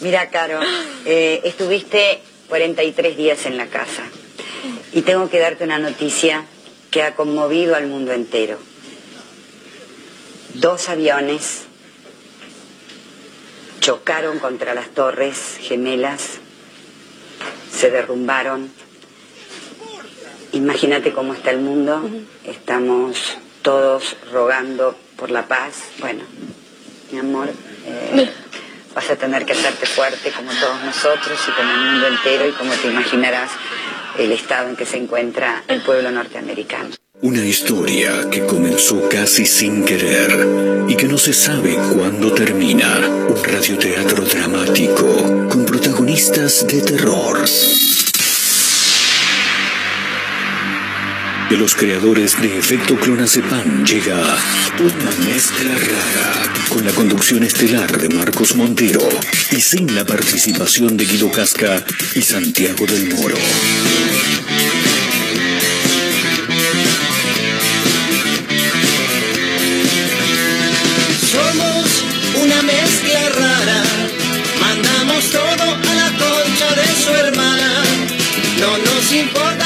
Mira, Caro, eh, estuviste 43 días en la casa y tengo que darte una noticia que ha conmovido al mundo entero. Dos aviones chocaron contra las torres gemelas, se derrumbaron. Imagínate cómo está el mundo. Estamos todos rogando por la paz. Bueno, mi amor, eh, vas a tener que hacerte fuerte como todos nosotros y como el mundo entero y como te imaginarás el estado en que se encuentra el pueblo norteamericano. Una historia que comenzó casi sin querer y que no se sabe cuándo termina. Un radioteatro dramático con protagonistas de terror. De los creadores de Efecto Clonazepam llega una mezcla rara con la conducción estelar de Marcos Montero y sin la participación de Guido Casca y Santiago del Moro. Somos una mezcla rara, mandamos todo a la concha de su hermana. No nos importan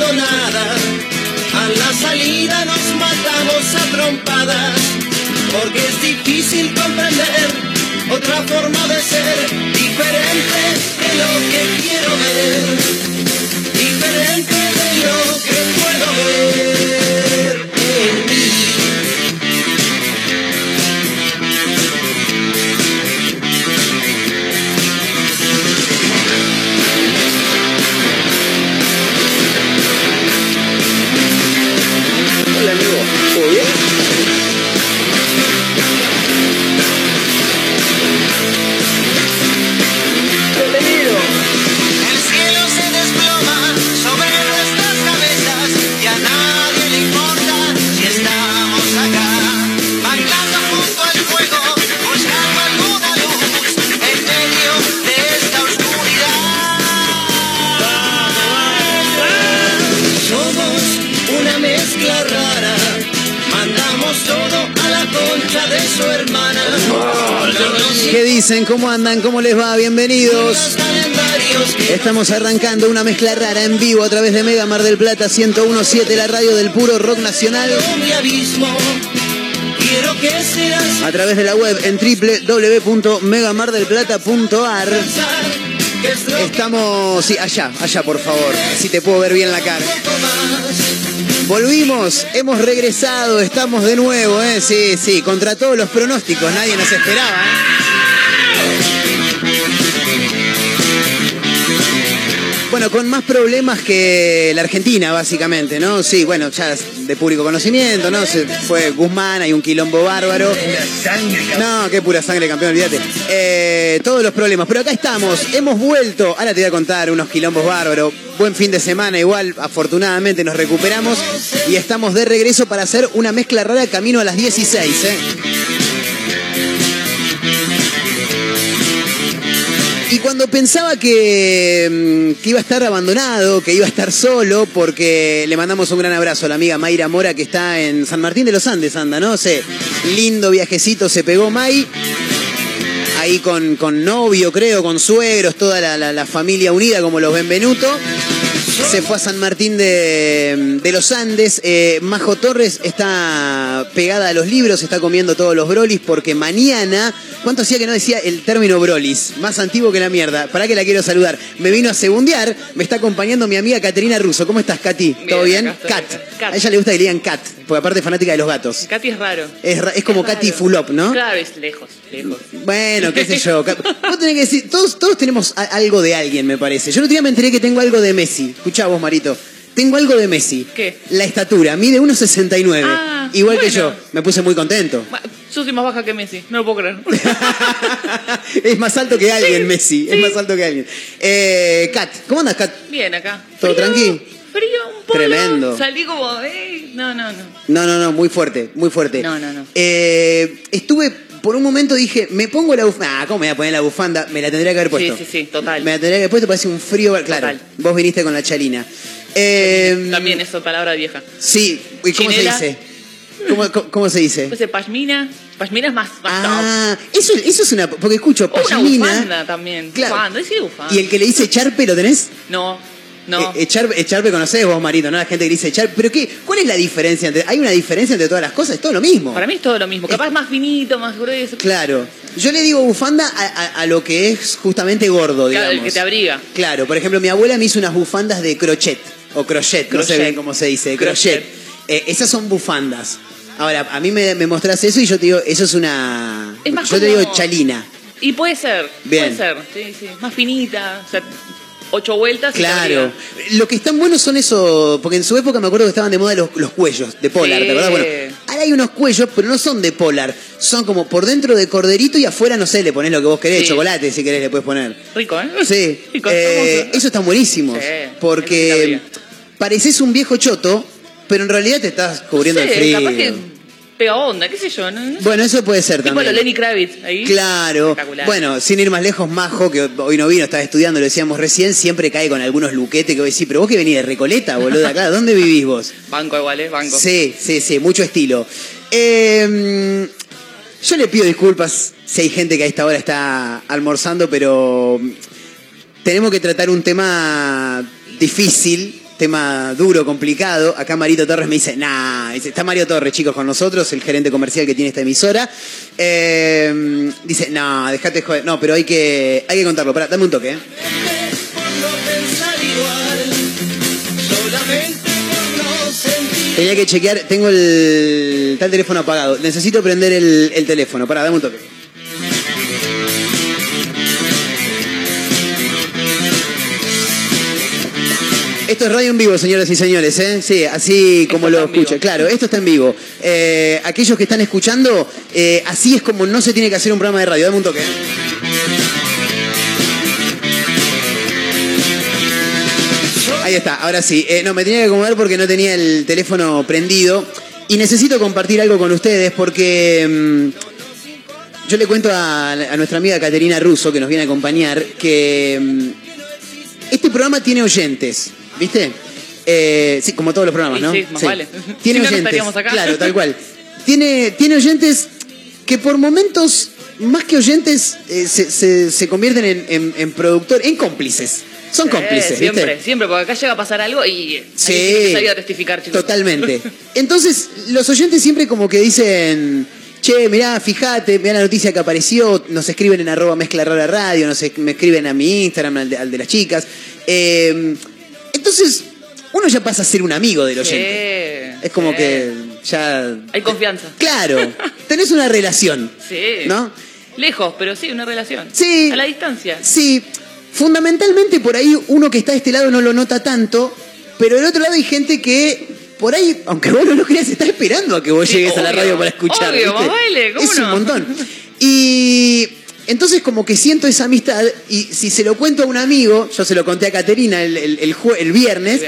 A la salida nos matamos a trompadas, porque es difícil ¿Cómo andan? ¿Cómo les va? Bienvenidos. Estamos arrancando una mezcla rara en vivo a través de Mega Mar del Plata 1017, la radio del puro rock nacional. A través de la web en www.megamardelplata.ar. Estamos, sí, allá, allá por favor, si te puedo ver bien la cara. Volvimos, hemos regresado, estamos de nuevo, ¿eh? Sí, sí, contra todos los pronósticos, nadie nos esperaba, ¿eh? Bueno, con más problemas que la Argentina, básicamente, ¿no? Sí, bueno, ya de público conocimiento, ¿no? Se fue Guzmán, hay un quilombo bárbaro. No, qué pura sangre, campeón, olvídate. Eh, todos los problemas. Pero acá estamos, hemos vuelto. Ahora te voy a contar unos quilombos bárbaros. Buen fin de semana, igual, afortunadamente nos recuperamos y estamos de regreso para hacer una mezcla rara camino a las 16, ¿eh? Y cuando pensaba que, mm, que iba a estar abandonado, que iba a estar solo, porque le mandamos un gran abrazo a la amiga Mayra Mora que está en San Martín de los Andes, anda, ¿no? sé lindo viajecito se pegó May. Ahí con, con novio, creo, con suegros, toda la- la familia unida como los Benvenuto. Se fue a San Martín de, de los Andes. Eh, Majo Torres está pegada a los libros, está comiendo todos los brolis porque mañana. ¿Cuánto hacía que no decía el término brolis? Más antiguo que la mierda. ¿Para que la quiero saludar? Me vino a segundear. Me está acompañando mi amiga Caterina Russo. ¿Cómo estás, Katy? ¿Todo Bien. Cat. A ella le gusta que le digan Cat, porque aparte es fanática de los gatos. Katy es raro. Es, ra- es como. Katy Fulop, ¿no? Claro, es lejos, lejos. Bueno, qué sé yo. Vos tenés que decir, todos, todos tenemos algo de alguien, me parece. Yo otro día me enteré que tengo algo de Messi. Escuchá vos, Marito. tengo algo de Messi. ¿Qué? La estatura, mide 1,69. Ah, Igual que yo, me puse muy contento. Yo soy más baja que Messi, no lo puedo creer. es más alto que alguien, Messi. Es más alto que alguien. Eh, Kat, ¿cómo andas, Kat? Bien acá. ¿Todo Frío, tranqui? Frío, un poco. Tremendo. Salí como, eh, no, no, no. No, no, no, muy fuerte, muy fuerte. No, no, no. Eh, estuve, por un momento dije, me pongo la bufanda. Ah, ¿cómo me voy a poner la bufanda? Me la tendría que haber puesto. Sí, sí, sí, total. Me la tendría que haber puesto, parece un frío. Claro, Total. vos viniste con la chalina. Eh, También eso, palabra vieja. Sí, ¿y cómo Chinela. se dice? ¿Cómo, cómo- cómo se dice? Pues de pashmina. Pashmina es más, más Ah, eso, eso es una. Porque escucho una pashmina. bufanda también. Claro. Bufanda, sí, bufanda. ¿Y el que le dice charpe lo tenés? No, no. Eh, echar, echarpe conocés vos, Marito, ¿no? La gente que dice echar. ¿Pero qué? ¿Cuál es la diferencia? Entre, ¿Hay una diferencia entre todas las cosas? Es todo lo mismo. Para mí es todo lo mismo. Capaz más finito, más grueso. Claro. Yo le digo bufanda a, a- a lo que es justamente gordo, digamos. Claro, el que te abriga. Claro, por ejemplo, mi abuela me hizo unas bufandas de crochet. O crochet, no sé Crochet. bien cómo se dice. Crochet. Crochet. Eh, esas son bufandas. Ahora, a mí me, me mostrás eso y yo te digo, eso es una. Es más yo te digo chalina. Y puede ser. Bien. Puede ser. Sí, sí. Más finita. O sea, ocho vueltas. y Claro. Lo que están buenos son esos. Porque en su época me acuerdo que estaban de moda los, los cuellos de polar, Sí. ¿te acordás? Bueno, ahora hay unos cuellos, pero no son de polar. Son como por dentro de corderito y afuera, no sé, le pones lo que vos querés. Sí. Chocolate, si querés, le puedes poner. Rico, ¿eh? Sí. Rico, Eh, hermoso. eso está buenísimo. Sí, eso te Porque pareces un viejo choto, pero en realidad te estás cubriendo el frío. capaz que pega onda, qué sé yo. ¿no? Bueno, eso puede ser tipo también. lo Lenny Kravitz ahí. Claro. Bueno, sin ir más lejos, Majo, que hoy no vino, estaba estudiando, lo decíamos recién, siempre cae con algunos luquetes que vos decís, pero vos que venís de Recoleta, boludo, acá, ¿dónde vivís vos? Banco igual, ¿eh? Banco. Sí, sí, sí, mucho estilo. Eh, yo le pido disculpas si hay gente que a esta hora está almorzando, pero tenemos que tratar un tema difícil, tema duro, complicado. Acá Marito Torres me dice, nah, dice, está Mario Torres, chicos, con nosotros, el gerente comercial que tiene esta emisora. Eh, dice, no, dejate joder. No, pero hay que, hay que contarlo. Pará, dame un toque, ¿eh? Tenía que chequear, tengo el tal teléfono apagado. Necesito prender el, el teléfono. Pará, dame un toque. Esto es radio en vivo, señoras y señores, ¿eh? Sí, así como Esto lo vivo. Claro, esto está en vivo. Eh, aquellos que están escuchando, eh, así es como no se tiene que hacer un programa de radio. Dame un toque. Ahí está, ahora sí. Eh, no, me tenía que acomodar porque no tenía el teléfono prendido. Y necesito compartir algo con ustedes porque mm, yo le cuento a, a nuestra amiga Caterina Russo, que nos viene a acompañar, que mm, este programa tiene oyentes, ¿viste? Eh, sí, como todos los programas, ¿no? sí, más vale. Tiene Si no, no oyentes. estaríamos acá. Claro, tal cual. Tiene, tiene oyentes que por momentos, más que oyentes, eh, se, se- se convierten en, en, en productor, en cómplices. Son cómplices, Siempre, ¿viste? siempre, porque acá llega a pasar algo y Sí. hay que salir a testificar, chicos. Totalmente. Entonces, los oyentes siempre como que dicen, che, mirá, fíjate, mirá la noticia que apareció, nos escriben en arroba mezcla rara radio, nos me escriben a mi Instagram, al de, al de las chicas. Eh, entonces, uno ya pasa a ser un amigo del Sí, oyente. Es como sí. que ya... Hay confianza. Claro, tenés una relación. Sí. ¿No? Lejos, pero sí, una relación. Sí. A la distancia. Sí, fundamentalmente por ahí uno que está de este lado no lo nota tanto, pero del otro lado hay gente que por ahí, aunque vos no lo creas, está esperando a que vos Sí, llegues a la radio para escuchar. obvio, ¿viste? más vale, ¿cómo es un montón. Y entonces como que siento esa amistad y si se lo cuento a un amigo, yo se lo conté a Caterina el, el- el jue- el viernes,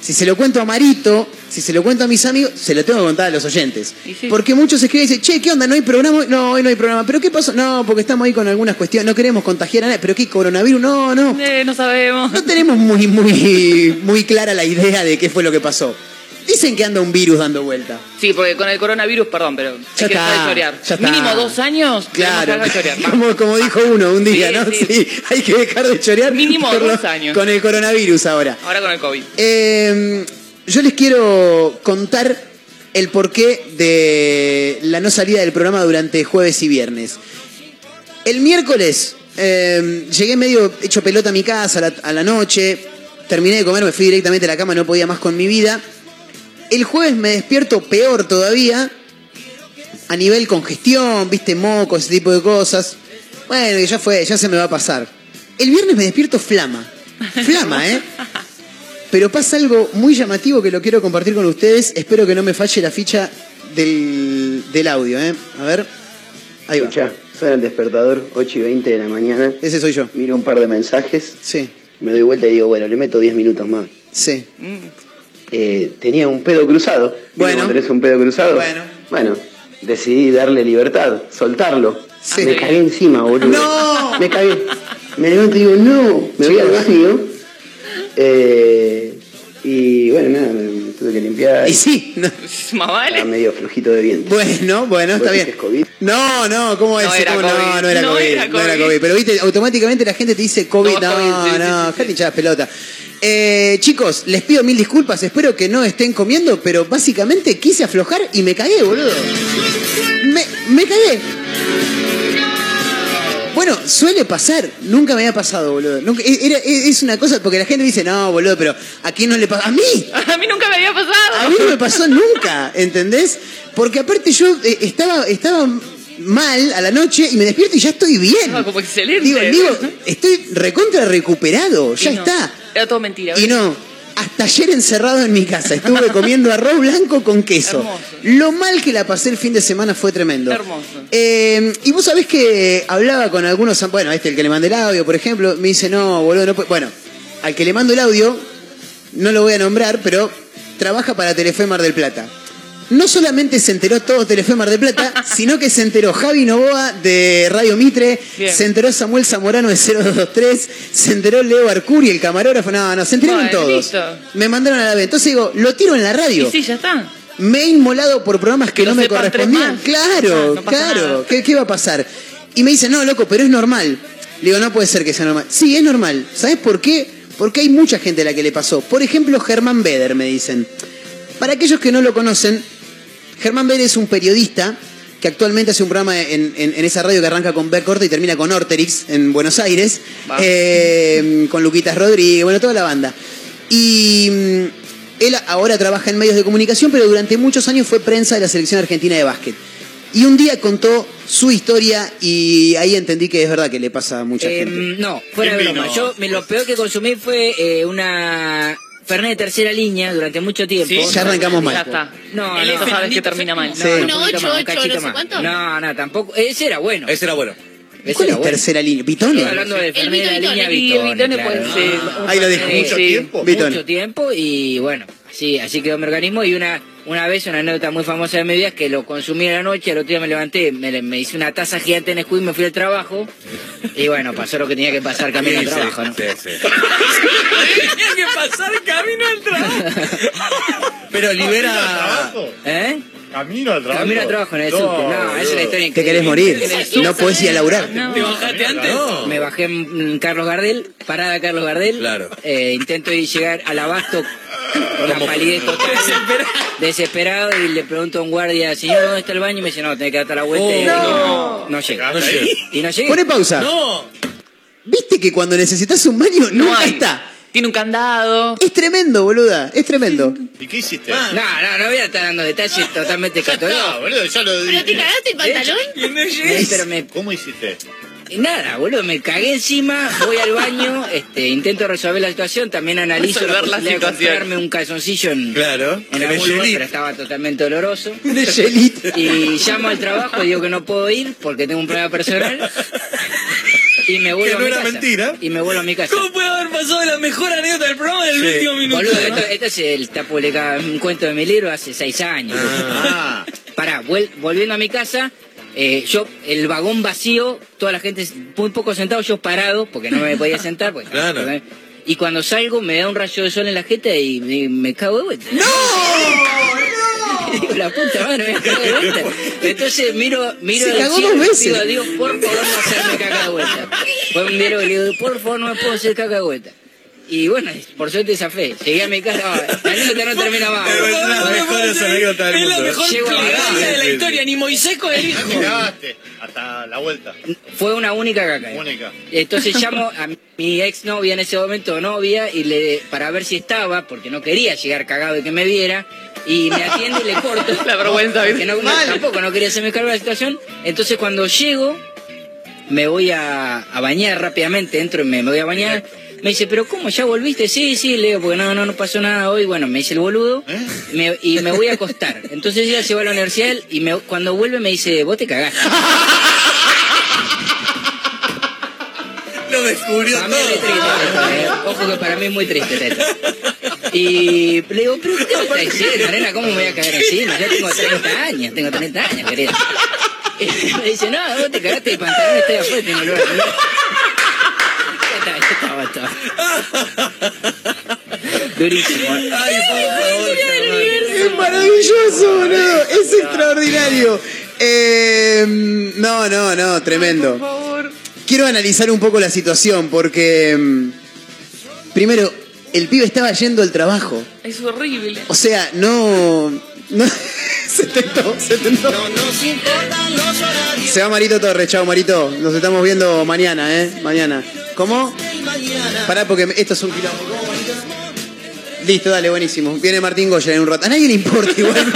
si se lo cuento a Marito, si se lo cuento a mis amigos, se lo tengo que contar a los oyentes. Sí. Porque muchos escriben y dicen, che, ¿qué onda? ¿No hay programa? No, hoy no hay programa. ¿Pero qué pasó? No, porque estamos ahí con algunas cuestiones, no queremos contagiar a nadie. ¿Pero qué coronavirus? No, no. Eh, no sabemos. No tenemos muy, muy, muy clara la idea de qué fue lo que pasó. Dicen que anda un virus dando vuelta. Sí, porque con el coronavirus, perdón, pero Ya hay que dejar de chorear. ya está. Mínimo dos años. Claro, tenemos que dejar de chorear. como, como dijo uno un día, Sí, ¿no? sí. Sí, hay que dejar de chorear. Mínimo por lo- dos años. Con el coronavirus ahora. Ahora con el COVID. Eh, yo les quiero contar el porqué de la no salida del programa durante jueves y viernes. El miércoles eh, llegué medio hecho pelota a mi casa a la, a la noche, terminé de comer, me fui directamente a la cama, no podía más con mi vida. El jueves me despierto peor todavía, a nivel congestión, viste, moco, ese tipo de cosas. Bueno, y ya fue, ya se me va a pasar. El viernes me despierto flama. Flama, ¿eh? pero pasa algo muy llamativo que lo quiero compartir con ustedes. Espero que no me falle la ficha del, del audio, ¿eh? A ver. Ahí va. Escuchá, suena el despertador, 8 y 20 de la mañana. Ese soy yo. Miro un par de mensajes, Sí, me doy vuelta y digo, bueno, le meto 10 minutos más. sí. Eh, tenía un pedo cruzado. ¿Viste Bueno. cuando tenés un pedo cruzado? Bueno. Bueno, decidí darle libertad, soltarlo. Sí. Me cagué encima, boludo. ¡No! Me cagué. Me levanto y digo, no. Me voy al baño. Eh, y bueno, nada, me tuve que limpiar. Y sí, no. Más vale. Estaba medio flojito de viento. Bueno, bueno, está ¿Vos bien. COVID? No, no, ¿cómo es? No era ¿Cómo? no, COVID. no era No COVID. era No era COVID. COVID. Pero viste, automáticamente la gente te dice COVID. No, No, COVID, sí, no, sí, pelota. Eh, chicos, les pido mil disculpas, espero que no estén comiendo, pero básicamente quise aflojar y me cagué, boludo. Me, me cagué. Bueno, suele pasar, nunca me había pasado, boludo. Nunca- e, era- e- es una cosa, porque la gente dice, no, boludo, pero ¿a quién no le pasa? A mí, A mí nunca me había a pasado. mí no me pasó nunca, ¿entendés? Porque aparte yo eh, estaba, estaba mal a la noche y me despierto y ya estoy bien. Ah, como excelente. Digo, digo, estoy recontra recuperado, ya no, está. Era todo mentira. Y no, hasta ayer encerrado en mi casa, estuve comiendo arroz blanco con queso. Hermoso. Lo mal que la pasé el fin de semana fue tremendo. Hermoso. Eh, y vos sabés que hablaba con algunos, bueno, este el que le mandé el audio, por ejemplo, me dice, no, boludo, no puede-". Bueno, al que le mando el audio, no lo voy a nombrar, pero trabaja para Telefe Mar del Plata. No solamente se enteró todo Telefe Mar del Plata, sino que se enteró Javi Novoa de Radio Mitre, Bien. se enteró Samuel Zamorano de 0223, se enteró Leo Arcuri, el camarógrafo, no, no, se enteraron Bueno, todos. listo. Me mandaron a la vez. Entonces digo, lo tiro en la radio. Y sí, ya está. Me he inmolado por programas que Que no me correspondían. Claro, Ah, no claro. ¿Qué, qué va a pasar? Y me dice, no, loco, pero es normal. Le digo, no puede ser que sea normal. Sí, es normal. ¿Sabes por qué? Porque hay mucha gente a la que le pasó. Por ejemplo, Germán Beder, me dicen. Para aquellos que no lo conocen, Germán Beder es un periodista que actualmente hace un programa en, en- en esa radio que arranca con B corta y termina con Orterix en Buenos Aires, eh, con Luquitas Rodríguez, bueno, toda la banda. Y mm, él ahora trabaja en medios de comunicación, pero durante muchos años fue prensa de la selección argentina de básquet. Y un día contó su historia y ahí entendí que es verdad que le pasa a mucha Eh, gente. no, fuera de broma. Yo me- lo peor que consumí fue eh, una Fernet de tercera línea durante mucho tiempo. Sí. Ya arrancamos mal. Ya está. No, El no. Sabes que termina mal. No, Sí. no, poquito ocho, más, un ocho, cachito no sé más. cuánto. No, no, tampoco. Ese era bueno. Ese era bueno. Ese ¿Cuál era es bueno. tercera línea? Estoy ¿Vitone? hablando de Fernet de la línea Vitone. Vitone claro. puede ser. Ahí lo dijo. Eh, Mucho sí. tiempo. Mucho tiempo y bueno, así, así quedó mi organismo y una, una vez una anécdota muy famosa de mi vida es que lo consumí en la noche, al otro día me levanté, me, me hice una taza gigante en Nesquik, me fui al trabajo y bueno, pasó lo que tenía que pasar camino al Sí, trabajo, ¿no? sí, sí. Tenía que pasar camino al trabajo. Pero libera. ¿Eh? Camino al Camino al trabajo en el subte. No, esa es la historia ¿Te querés morir? No podés ir a laburar. ¿Te bajaste antes? No. Me bajé en Carlos Gardel, parada Carlos Gardel. Claro. Eh, intento ir llegar al abasto con la palidez total. Desesperado y le pregunto a un guardia, señor, ¿dónde está el baño? Y me dice, no, tenés que darte la vuelta y no, no llega. No llega. Y no llegué. Pone pausa. No. ¿Viste que cuando necesitas un baño No nunca hay. está? Tiene un candado. Es tremendo, boluda. Es tremendo. ¿Y qué hiciste? No, no, no voy a estar dando detalles totalmente No, católicos. boludo, ya lo ¿Pero te dije. cagaste el pantalón? Eh, Pero me, ¿Cómo hiciste? Nada, boludo, me cagué encima, voy al baño, este, intento resolver la situación, también analizo la Resolver la posibilidad de situación. comprarme un calzoncillo en, Claro. en En algún el lugar, pero estaba totalmente doloroso. De. Y llamo al trabajo, digo que no puedo ir porque tengo un problema personal. Y me vuelvo Que a no mi era casa. mentira. Y me vuelvo a mi casa. puede haber pasado la mejor anécdota del programa del último minuto? Boludo, esto, esto es el, está publicado en un cuento de mi libro hace seis años. Ah. Pará, vuel- volviendo a mi casa, eh, yo, el vagón vacío, toda la gente muy poco sentado, yo parado, porque no me podía sentar. Porque, Claro. y cuando salgo me da un rayo de sol en la jeta y me, me cago de vuelta. ¡No! Digo, la puta madre, me cago de vuelta. Entonces miro, miro Se al cagó cielo dos veces. Digo, digo, por favor no hacerme caca de vuelta. Pues miro y le digo, por favor no me puedo hacer caca de vuelta. Y bueno, por suerte esa fe. Llegué a mi casa, la anécdota no termina más. Pero es las mejores anécdotas del Es la mundo. mejor Llego a la plegaria casa. de la historia. Ni Moisés con el hijo. Llegaste hasta la vuelta. Fue una única caca. Única. Entonces llamo a mi ex novia en ese momento, novia, y le para ver si estaba, porque no quería llegar cagado y que me viera, y me atiende y le corto. La vergüenza, porque no, no- tampoco no quería hacerme cargo de la situación. Entonces cuando llego, me voy a, a bañar rápidamente, entro y me, me voy a bañar. Me dice, pero ¿cómo? ¿Ya volviste? Sí, sí, le digo, porque no, no, no pasó nada hoy. Bueno, me dice el boludo me- y me voy a acostar. Entonces ella se va a la universidad y me, cuando vuelve me dice, vos te cagaste. Lo descubrió Para mí es muy triste esto, eh. Ojo que para mí es muy triste esto. Y le digo, pero ¿qué me estás diciendo, nena? ¿Cómo me voy a cagar encima? Yo tengo 30 años, tengo 30 años, querida. Y me dice, no, vos te cagaste de pantalón, estoy afuera, tengo olor a culo". Ya está, ya estaba, estaba. Durísimo. Ay, favor. Es maravilloso, boludo. Es extraordinario. Eh, no, no, no, tremendo. Por favor. Quiero analizar un poco la situación porque, mm, primero, el pibe estaba yendo al trabajo. Es horrible. O sea, no... no se tentó, se tentó. No nos importan los horarios Se va Marito Torres, chao Marito. Nos estamos viendo mañana, ¿eh? Mañana. ¿Cómo? Pará porque esto es un quilombo. Listo, dale, buenísimo. Viene Martín Goya en un rato. A nadie le importa igual.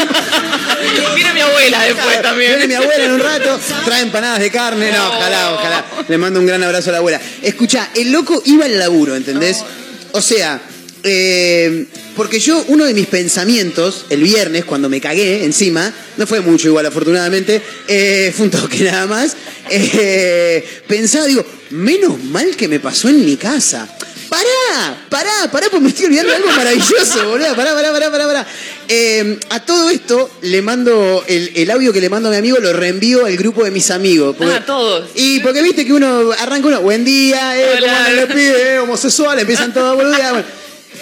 Viene mi abuela después también. Viene mi abuela en un rato, trae empanadas de carne. No, ojalá, ojalá. Le mando un gran abrazo a la abuela. Escucha, el loco iba al laburo, ¿entendés? O sea, eh, porque yo, uno de mis pensamientos, el viernes, cuando me cagué encima, no fue mucho igual, afortunadamente, eh, fue un toque nada más, eh, pensaba, digo, menos mal que me pasó en mi casa. Pará, pará, pará, pues me estoy olvidando de algo maravilloso, boludo. Pará, pará, pará, pará, pará. Eh, a todo esto le mando el, el audio que le mando a mi amigo, lo reenvío al grupo de mis amigos. porque- Ah, todos. Y porque viste que uno arranca uno, buen día, eh, ¿cómo andan los pibes, eh, homosexual, empiezan todos a boludear. Bueno,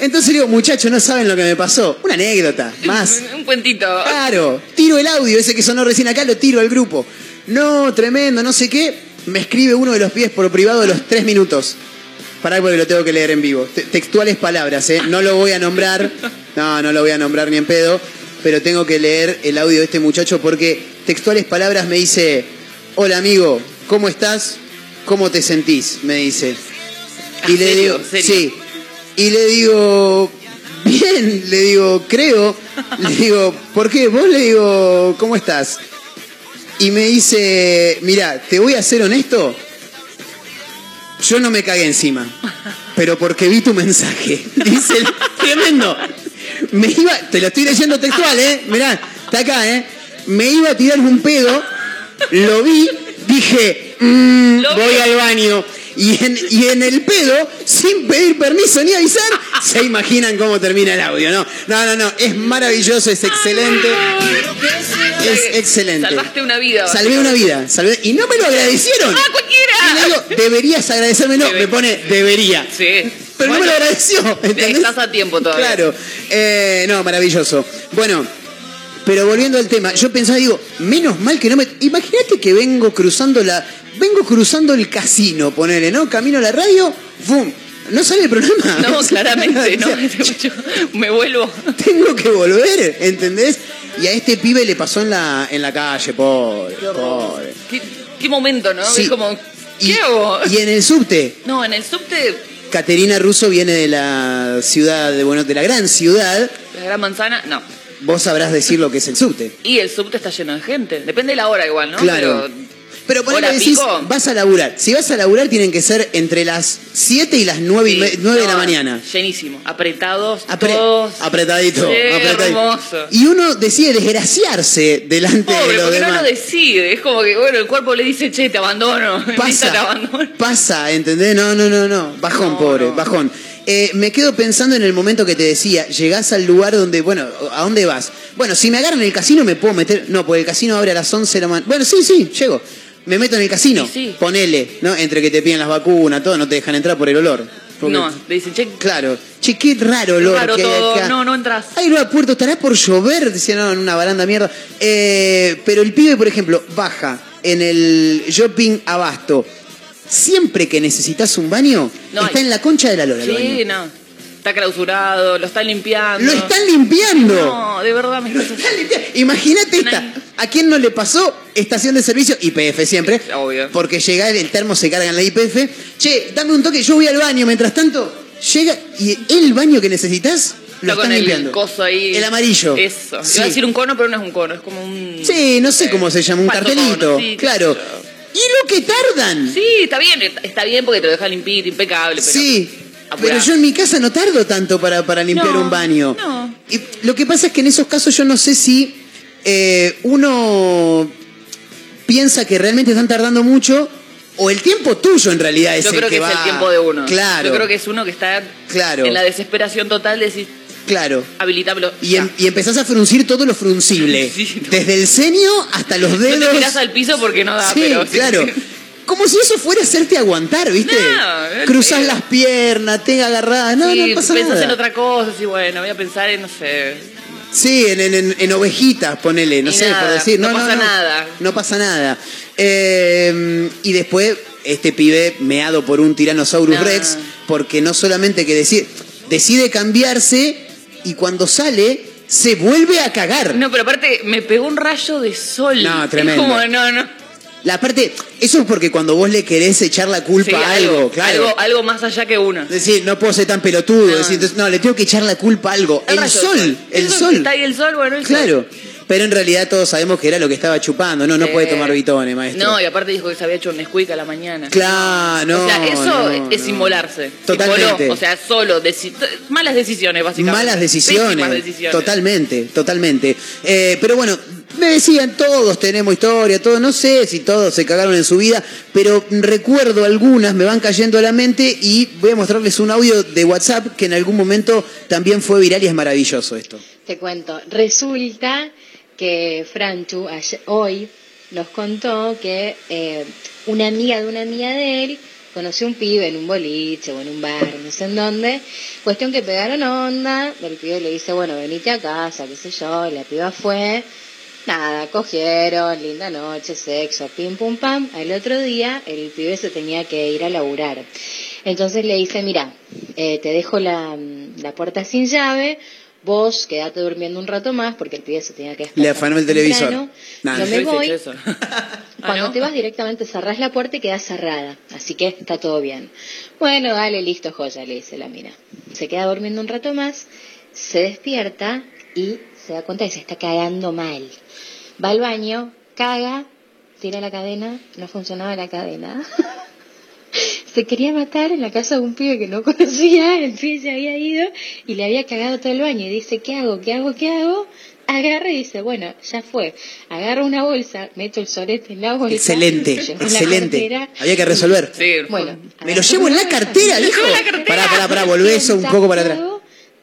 Entonces digo, muchachos, no saben lo que me pasó. Una anécdota, más. Un cuentito. Claro, tiro el audio, ese que sonó recién acá, lo tiro al grupo. No, tremendo, no sé qué. Me escribe uno de los pies por privado de los tres minutos. Pará porque lo tengo que leer en vivo. Te- textuales palabras, ¿eh? No lo voy a nombrar. No, no lo voy a nombrar ni en pedo. Pero tengo que leer el audio de este muchacho porque textuales palabras me dice: Hola amigo, ¿cómo estás? ¿Cómo te sentís? Me dice. Ah, ¿serio? ¿serio? sí. Y le digo, bien, le digo, creo. Le digo, ¿por qué? Vos le digo, ¿cómo estás? Y me dice, mira, te voy a ser honesto. Yo no me cagué encima, pero porque vi tu mensaje. Dice, tremendo. Me iba, te lo estoy leyendo textual, ¿eh? Mirá, está acá, ¿eh? Me iba a tirar un pedo, lo vi, dije, mm, vi. voy al baño. Y en, y en el pedo, sin pedir permiso ni avisar, se imaginan cómo termina el audio, ¿no? No, no, no, es maravilloso, es excelente. Es excelente. Salvaste una vida. Salvé una vida, salvé, y no me lo agradecieron. ¡Ah, cualquiera! Y le digo, deberías agradecerme, no, me pone, debería. Sí. Pero no me lo agradeció, ¿entendés? Estás a tiempo todavía. Claro. Eh, no, maravilloso. Bueno, pero volviendo al tema, yo pensaba, digo, menos mal que no me. Imagínate que vengo cruzando la. Vengo cruzando el casino, ponele, ¿no? Camino a la radio, ¡bum! ¿No sale el programa? No, claramente, no. O sea, Yo me vuelvo. tengo que volver, ¿entendés? Y a este pibe le pasó en la, en la calle, pobre, pobre. ¿Qué, qué momento, ¿no? Sí. Es como, Y, ¿qué hago? y en el subte, No, en el subte, Caterina Russo viene de la ciudad de Buenos de la gran ciudad. la gran manzana, no. Vos sabrás decir lo que es el subte. Y el subte está lleno de gente. Depende de la hora igual, ¿no? Claro. Pero Pero ponele ¿Hora decís, pico? vas a laburar. Si vas a laburar, tienen que ser entre las 7 y las 9, y sí, 9 de la no, mañana. Llenísimo. Apretados, Apre- todos. apretadito, Sí, apretadito. hermoso. Y uno decide desgraciarse delante de Pobre, los porque no demás. lo decide. Es como que, bueno, el cuerpo le dice, che, te abandono. Lisa, te pasa, abandono. pasa, ¿entendés? No, no, no, no. Bajón, No, pobre, no. bajón. Eh, me quedo pensando en el momento que te decía, llegás al lugar donde, bueno, ¿a dónde vas? Bueno, si me agarran en el casino me puedo meter, no, porque el casino abre a las 11 de la mañana. Bueno, sí, sí, llego. Me meto en el casino, Sí, sí. ponele, ¿no? Entre que te piden las vacunas, todo, no te dejan entrar por el olor. Porque- No, le dicen, che, Claro. Che, qué raro olor raro que hay todo. acá. No, no entras. Ay, no, puerto, estará por llover, decía, no, en una baranda mierda. Eh, pero el pibe, por ejemplo, baja en el shopping abasto. Siempre que necesitas un baño, No está en la concha de la lora el Sí, baño. no. Está clausurado, lo están limpiando. Lo están limpiando. No, de verdad me. Imagínate esta. ¿A quién no le pasó? Estación de servicio, IPF siempre. Obvio. Porque llega el termo, se carga en la IPF. Che, dame un toque, yo voy al baño. Mientras tanto, llega y el baño que necesitas lo con están el limpiando. coso ahí. El amarillo. Eso. Sí. Iba a decir un cono, pero no es un cono, es como un. Sí, no sé cómo se llama, un cartelito. sí, claro. Yo. ¿Y lo que tardan? Sí, está bien, está bien porque te lo deja limpito, impecable, pero. Sí. Pero yo en mi casa no tardo tanto para, para limpiar No, un baño. no. Y lo que pasa es que en esos casos yo no sé si eh, uno piensa que realmente están tardando mucho o el tiempo tuyo en realidad es Yo el creo que, va... es el tiempo de uno. Claro. Yo creo que es uno que está Claro. en la desesperación total de decir, Claro. habilitámelo. Y, em- y empezás a fruncir todo lo fruncible. Desde el ceño hasta los No dedos. te tirás al piso porque no da, Sí, pero claro. Como si eso fuera hacerte aguantar, ¿viste? No, Cruzás eh. las piernas, te agarradas, no, Sí, no pasa pensás nada. en otra cosa, así bueno, voy a pensar en, no sé, Sí, en, en- en- en ovejitas, ponele, no Y sé, nada, por decir. no No, pasa nada. No pasa nada. Eh, y después, este pibe meado por un Tyrannosaurus No. Rex, porque no solamente que decir, decide cambiarse y cuando sale, se vuelve a cagar. No, pero aparte me pegó un rayo de sol. No, Es tremendo. como, no, no. La parte, eso es porque cuando vos le querés echar la culpa Sí, a algo, claro. Algo, algo más allá que uno. Es decir, no puedo ser tan pelotudo. No. decir, entonces, no, le tengo que echar la culpa a algo. El, sol, el sol. Está ahí el sol, bueno, el sol. Pero en realidad todos sabemos que era lo que estaba chupando. No, no puede tomar bitones, maestro. No, y aparte dijo que se había hecho un Nesquik a la mañana. Claro, no. o sea, eso no, es no. inmolarse. Se Totalmente. inmoló. O sea, solo deci- malas decisiones, básicamente. Malas decisiones. Totalmente, totalmente. Eh, pero bueno, me decían, todos tenemos historia, todos, no sé si todos se cagaron en su vida, pero recuerdo algunas, me van cayendo a la mente y voy a mostrarles un audio de WhatsApp que en algún momento también fue viral y es maravilloso esto. Te cuento, resulta que Franchu hoy nos contó que eh, una amiga de una amiga de él conoció un pibe en un boliche o en un bar, no sé en dónde. Cuestión que pegaron onda, el pibe le dice, bueno, venite a casa, qué sé yo, y la piba fue. Nada, cogieron, linda noche, sexo, pim pum pam. Al otro día el pibe se tenía que ir a laburar. Entonces le dice, mira, eh, te dejo la, la puerta sin llave, vos quedate durmiendo un rato más porque el pibe se tenía que despertar Le afanó el televisor. temprano. Nada. Yo me voy. eso. Cuando ¿no? te vas directamente cerrás la puerta y queda cerrada, así que está todo bien. Bueno, dale, listo, joya, le dice la mina. Se queda durmiendo un rato más, se despierta y se da cuenta que se está cagando mal. Va al baño, caga, tira la cadena, no funcionaba la cadena. se quería matar en la casa de un pibe que no conocía, el pibe se había ido y le había cagado todo el baño y dice, ¿qué hago? ¿Qué hago? ¿Qué hago? Agarra y dice, bueno, ya fue. Agarra una bolsa, meto el sorete en la bolsa. Excelente, excelente. cartera. Había que resolver. Sí. Bueno, Me lo llevo en la cartera, dijo. Pará, pará, pará, volvé eso un poco para atrás.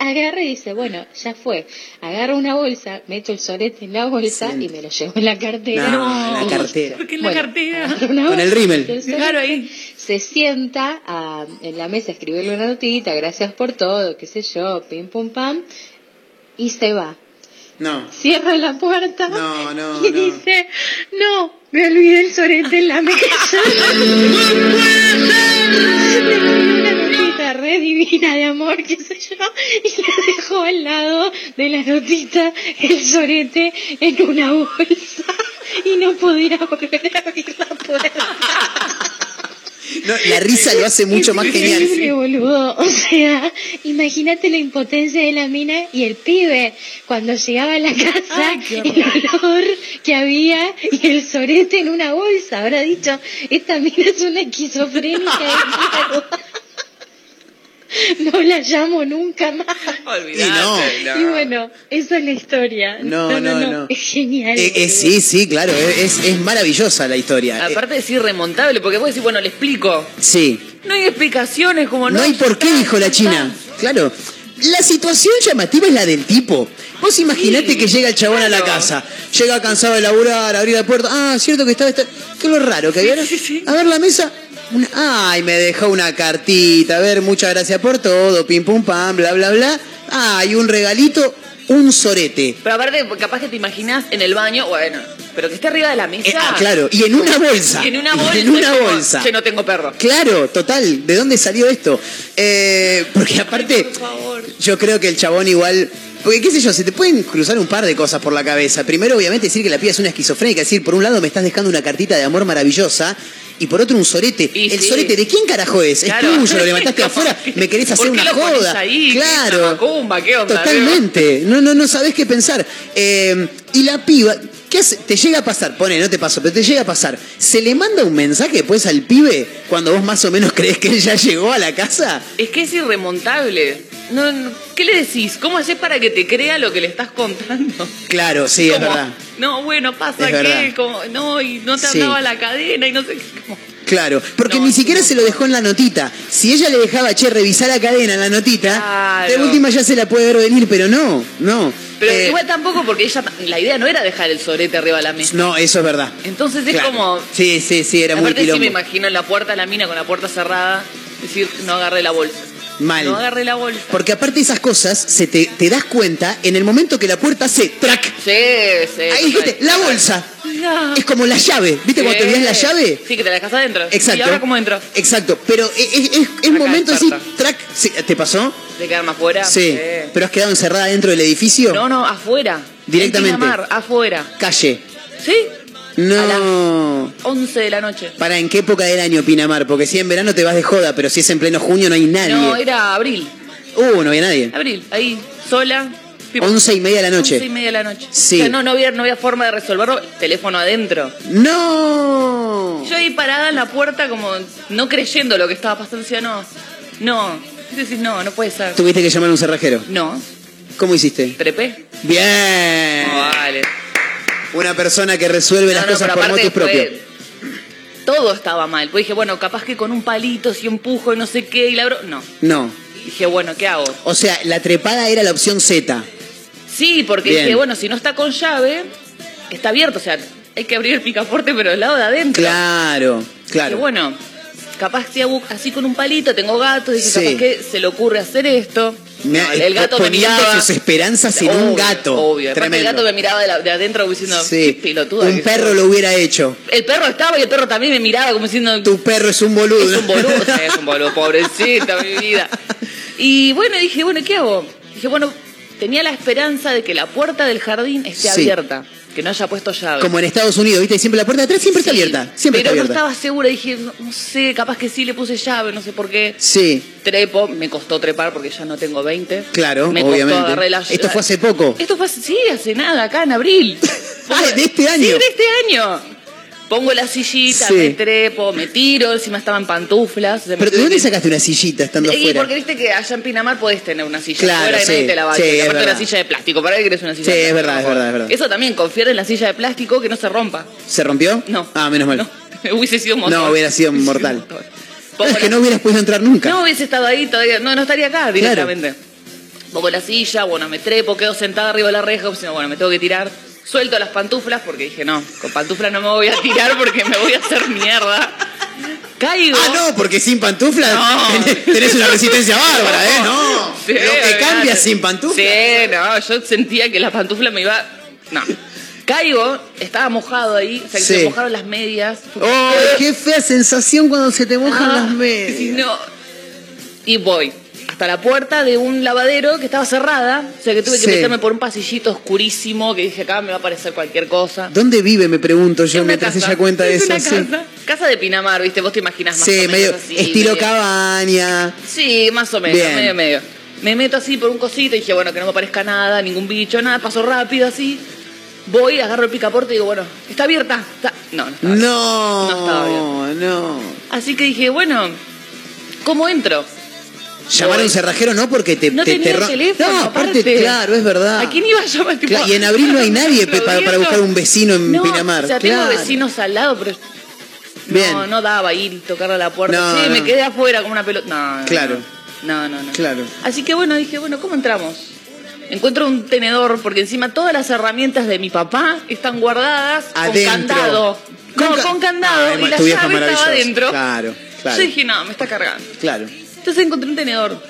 Agarra y dice, bueno, ya fue. Agarro una bolsa, meto el sorete en la bolsa y me lo llevo en la cartera. No, en la cartera. ¿Por qué en la Bueno, cartera? Con el rímel. Claro, ahí. Se sienta a- en la mesa a escribirle una notita, gracias por todo, qué sé yo, pim pum pam, y se va. No. Cierra la puerta No, no, y no. dice, no, me olvidé el sorete en la mesa. una notita re divina de amor, qué sé yo, y le dejó al lado de la notita el sorete en una bolsa y no podía volver a abrir la puerta. No, la risa lo hace mucho más Increíble, genial. boludo. O sea, imagínate la impotencia de la mina y el pibe cuando llegaba a la casa, el olor que había y el sorete en una bolsa. Habrá dicho, esta mina es una esquizofrénica. No la llamo nunca más. Olvidate, Y no. Y bueno, esa es la historia. No, no, no. Es genial. Eh, eh, sí, sí, claro, es, es maravillosa la historia. Eh, Aparte es irremontable, porque vos decís, bueno, le explico. sí. No hay explicaciones como no. No hay por qué, dijo la China. Claro. La situación llamativa es la del tipo. Vos imaginate Sí, que llega el chabón a la casa, llega cansado de laburar, abrir la puerta. Ah, cierto que estaba. Esta... ¿Qué es lo raro que había? sí, sí. A ver la mesa. Ay, me dejó una cartita. A ver, muchas gracias por todo. Pim pum pam, bla bla bla. Ay, un regalito, un sorete. Pero aparte, capaz que te imaginas en el baño, bueno, pero que esté arriba de la mesa. Eh, ah, claro, y en una bolsa. Y en una bolsa. Y en una bolsa. Che, no tengo perro. Claro, total. ¿De dónde salió esto? Eh, porque aparte, por favor. yo creo que el chabón igual. Porque qué sé yo, se te pueden cruzar un par de cosas por la cabeza. Primero, obviamente, decir que la piba es una esquizofrénica. Es decir, por un lado me estás dejando una cartita de amor maravillosa. Y por otro un sorete. Y el sí. sorete, ¿de quién carajo es? Claro. Es tuyo, lo levantaste afuera, me querés hacer ¿Por qué una lo joda. ahí? ¿Qué es Claro. una macumba? ¿Qué onda? Totalmente. No, no, no sabés qué pensar. Eh, y la piba, ¿qué hace? Te llega a pasar, pone, no te pasó, pero te llega a pasar. ¿Se le manda un mensaje después al pibe cuando vos más o menos crees que él ya llegó a la casa? Es que es irremontable. No, no, ¿Qué le decís? ¿Cómo haces para que te crea lo que le estás contando? Claro, sí, es verdad. No, bueno, pasa Es que, como, no, y no te Sí. andaba la cadena y no sé qué. como- Claro, porque No, ni siquiera se lo dejó en la notita. Si ella le dejaba, che, revisar la cadena en la notita, Claro. de última ya se la puede ver venir, pero no, no. Pero Eh, igual tampoco, porque ella, la idea no era dejar el sorete arriba de la mesa. No, eso es verdad. Entonces es Claro. como. Sí, sí, sí, era muy Aparte sí quilombo. me imagino en la puerta de la mina con la puerta cerrada, decir, no agarré la bolsa. Mal. No agarré la bolsa. Porque aparte de esas cosas, se te, te das cuenta en el momento que la puerta hace track. Sí, sí. Ahí dijiste, la bolsa. No. Es como la llave. ¿Viste cuando te olvidas la llave? Sí, que te la dejas adentro. Exacto. ¿Y ahora cómo entro? Exacto. Pero es, es, es- es Acá, momento experta. track. Sí, ¿Te pasó? ¿De quedarme afuera? Sí. Pero has quedado encerrada dentro del edificio. No, no, afuera. Directamente. En Pinamar, afuera. Calle. ¿Sí? No. 11 de la noche. ¿Para en qué época del año Pinamar? Porque si en verano te vas de joda, pero si es en pleno junio no hay nadie. No, era abril. Uh, no había nadie. Abril, ahí, sola. tipo, Once y media de la noche. Once y media de la noche. Sí. O sea, no, no había, no había forma de resolverlo. Teléfono adentro. ¡No! Yo ahí parada en la puerta como no creyendo lo que estaba pasando. Decía, no, no. Y decís, no, no puede ser. Tuviste que llamar a un cerrajero. No, ¿Cómo hiciste? trepé. Bien. No, vale. Una persona que resuelve las No, cosas por motus propios. Todo estaba mal. Pues dije, bueno, capaz que con un palito, si empujo y no sé qué, y la bro... No. No. Dije, bueno, ¿qué hago? O sea, la trepada era la opción Z. Sí, porque Bien. dije, bueno, si no está con llave, está abierto. O sea, hay que abrir el picaporte, pero del lado de adentro. Claro, Dije, claro. bueno, capaz si hago así con un palito, tengo gatos, dije, Sí. capaz que se le ocurre hacer esto. Me- No, el gato me miraba. sus esperanzas en un Obvio, gato. Obvio. Tremendo. el gato me miraba de, la- de adentro como diciendo, Sí. qué Un perro sos". lo hubiera hecho. El perro estaba y el perro también me miraba como diciendo, Tu perro es un boludo. es un boludo. Es un boludo, pobrecita mi vida. Y bueno, dije, bueno, ¿qué hago? Dije, bueno, tenía la esperanza de que la puerta del jardín esté Sí. abierta, que no haya puesto llave. Como en Estados Unidos, ¿viste? Siempre la puerta de atrás siempre está abierta. Siempre pero está no abierta. estaba segura, dije, no, no sé, capaz que sí le puse llave, no sé por qué. Sí, Trepo, me costó trepar porque ya no tengo 20. claro, me obviamente. Costó, la Esto fue hace poco. Esto fue hace, sí, hace nada, acá en abril. Ah, ¿de este año? Sí, de este año. Pongo la sillita, Sí. me trepo, me tiro, encima estaba en pantuflas. ¿Pero de dónde sacaste una sillita estando Y afuera? porque viste que allá en Pinamar podés tener una silla Claro, afuera y sí. te la va a Sí, hacer. es Aparte una silla de plástico, ¿para qué querés una silla Sí, de es verdad, es verdad, es verdad. Eso también, confiar en la silla de plástico que no se rompa. ¿Se rompió? No. Ah, menos mal. No, hubiese sido un montón. No, hubiera sido mortal. No, es que no hubieras podido entrar nunca. No hubiese estado ahí todavía, no, no estaría acá directamente. Pongo la silla, bueno, me trepo, quedo sentada arriba de la reja, pues, bueno, me tengo que tirar. Suelto las pantuflas porque dije, no, con pantuflas no me voy a tirar porque me voy a hacer mierda. Caigo. Ah, no, porque sin pantuflas No. tenés, una resistencia bárbara, ¿eh? No. Sí, te olvidate. cambias sin pantuflas. Sí, no, yo sentía que la pantufla me iba. No. Caigo, estaba mojado ahí, o sea, que se Sí. mojaron las medias. ¡Oh, qué fea sensación cuando se te mojan Ah, las medias! no. Y voy hasta la puerta de un lavadero que estaba cerrada, o sea que tuve Sí. que meterme por un pasillito oscurísimo que dije acá me va a aparecer cualquier cosa. ¿Dónde vive, me pregunto yo, mientras ella cuenta es eso? una sí. casa. Casa de Pinamar, ¿viste? Vos te imaginás más o Sí, menos medio así, estilo medio- cabaña. Sí, más o menos, Bien. medio medio. Me meto así por un cosito y dije, bueno, que no me aparezca nada, ningún bicho, nada, paso rápido así. Voy, agarro el picaporte y digo, bueno, ¿está abierta? Está- No, no está abierta. No, No estaba bien. no. Así que dije, bueno, ¿cómo entro? Llamar a un cerrajero no porque te, No te, tenía te ro- teléfono, No, aparte, aparte. claro, es verdad. ¿A quién iba a llamar? Tipo, Claro, y en abril no hay nadie pe- para, para buscar un vecino en no, Pinamar. O sea, tengo Claro. vecinos al lado, pero. Bien. No, no daba ir, tocarle a la puerta. No, sí, no. me quedé afuera como una pelota. No, no, Claro. No, no, no. Claro. Así que bueno, dije, bueno, ¿cómo entramos? Encuentro un tenedor, porque encima todas las herramientas de mi papá están guardadas Adentro. con candado. Con no, ca- con candado. Y la llave estaba adentro. Claro, claro. Yo dije, no, me está cargando. Claro. Entonces encontré un tenedor.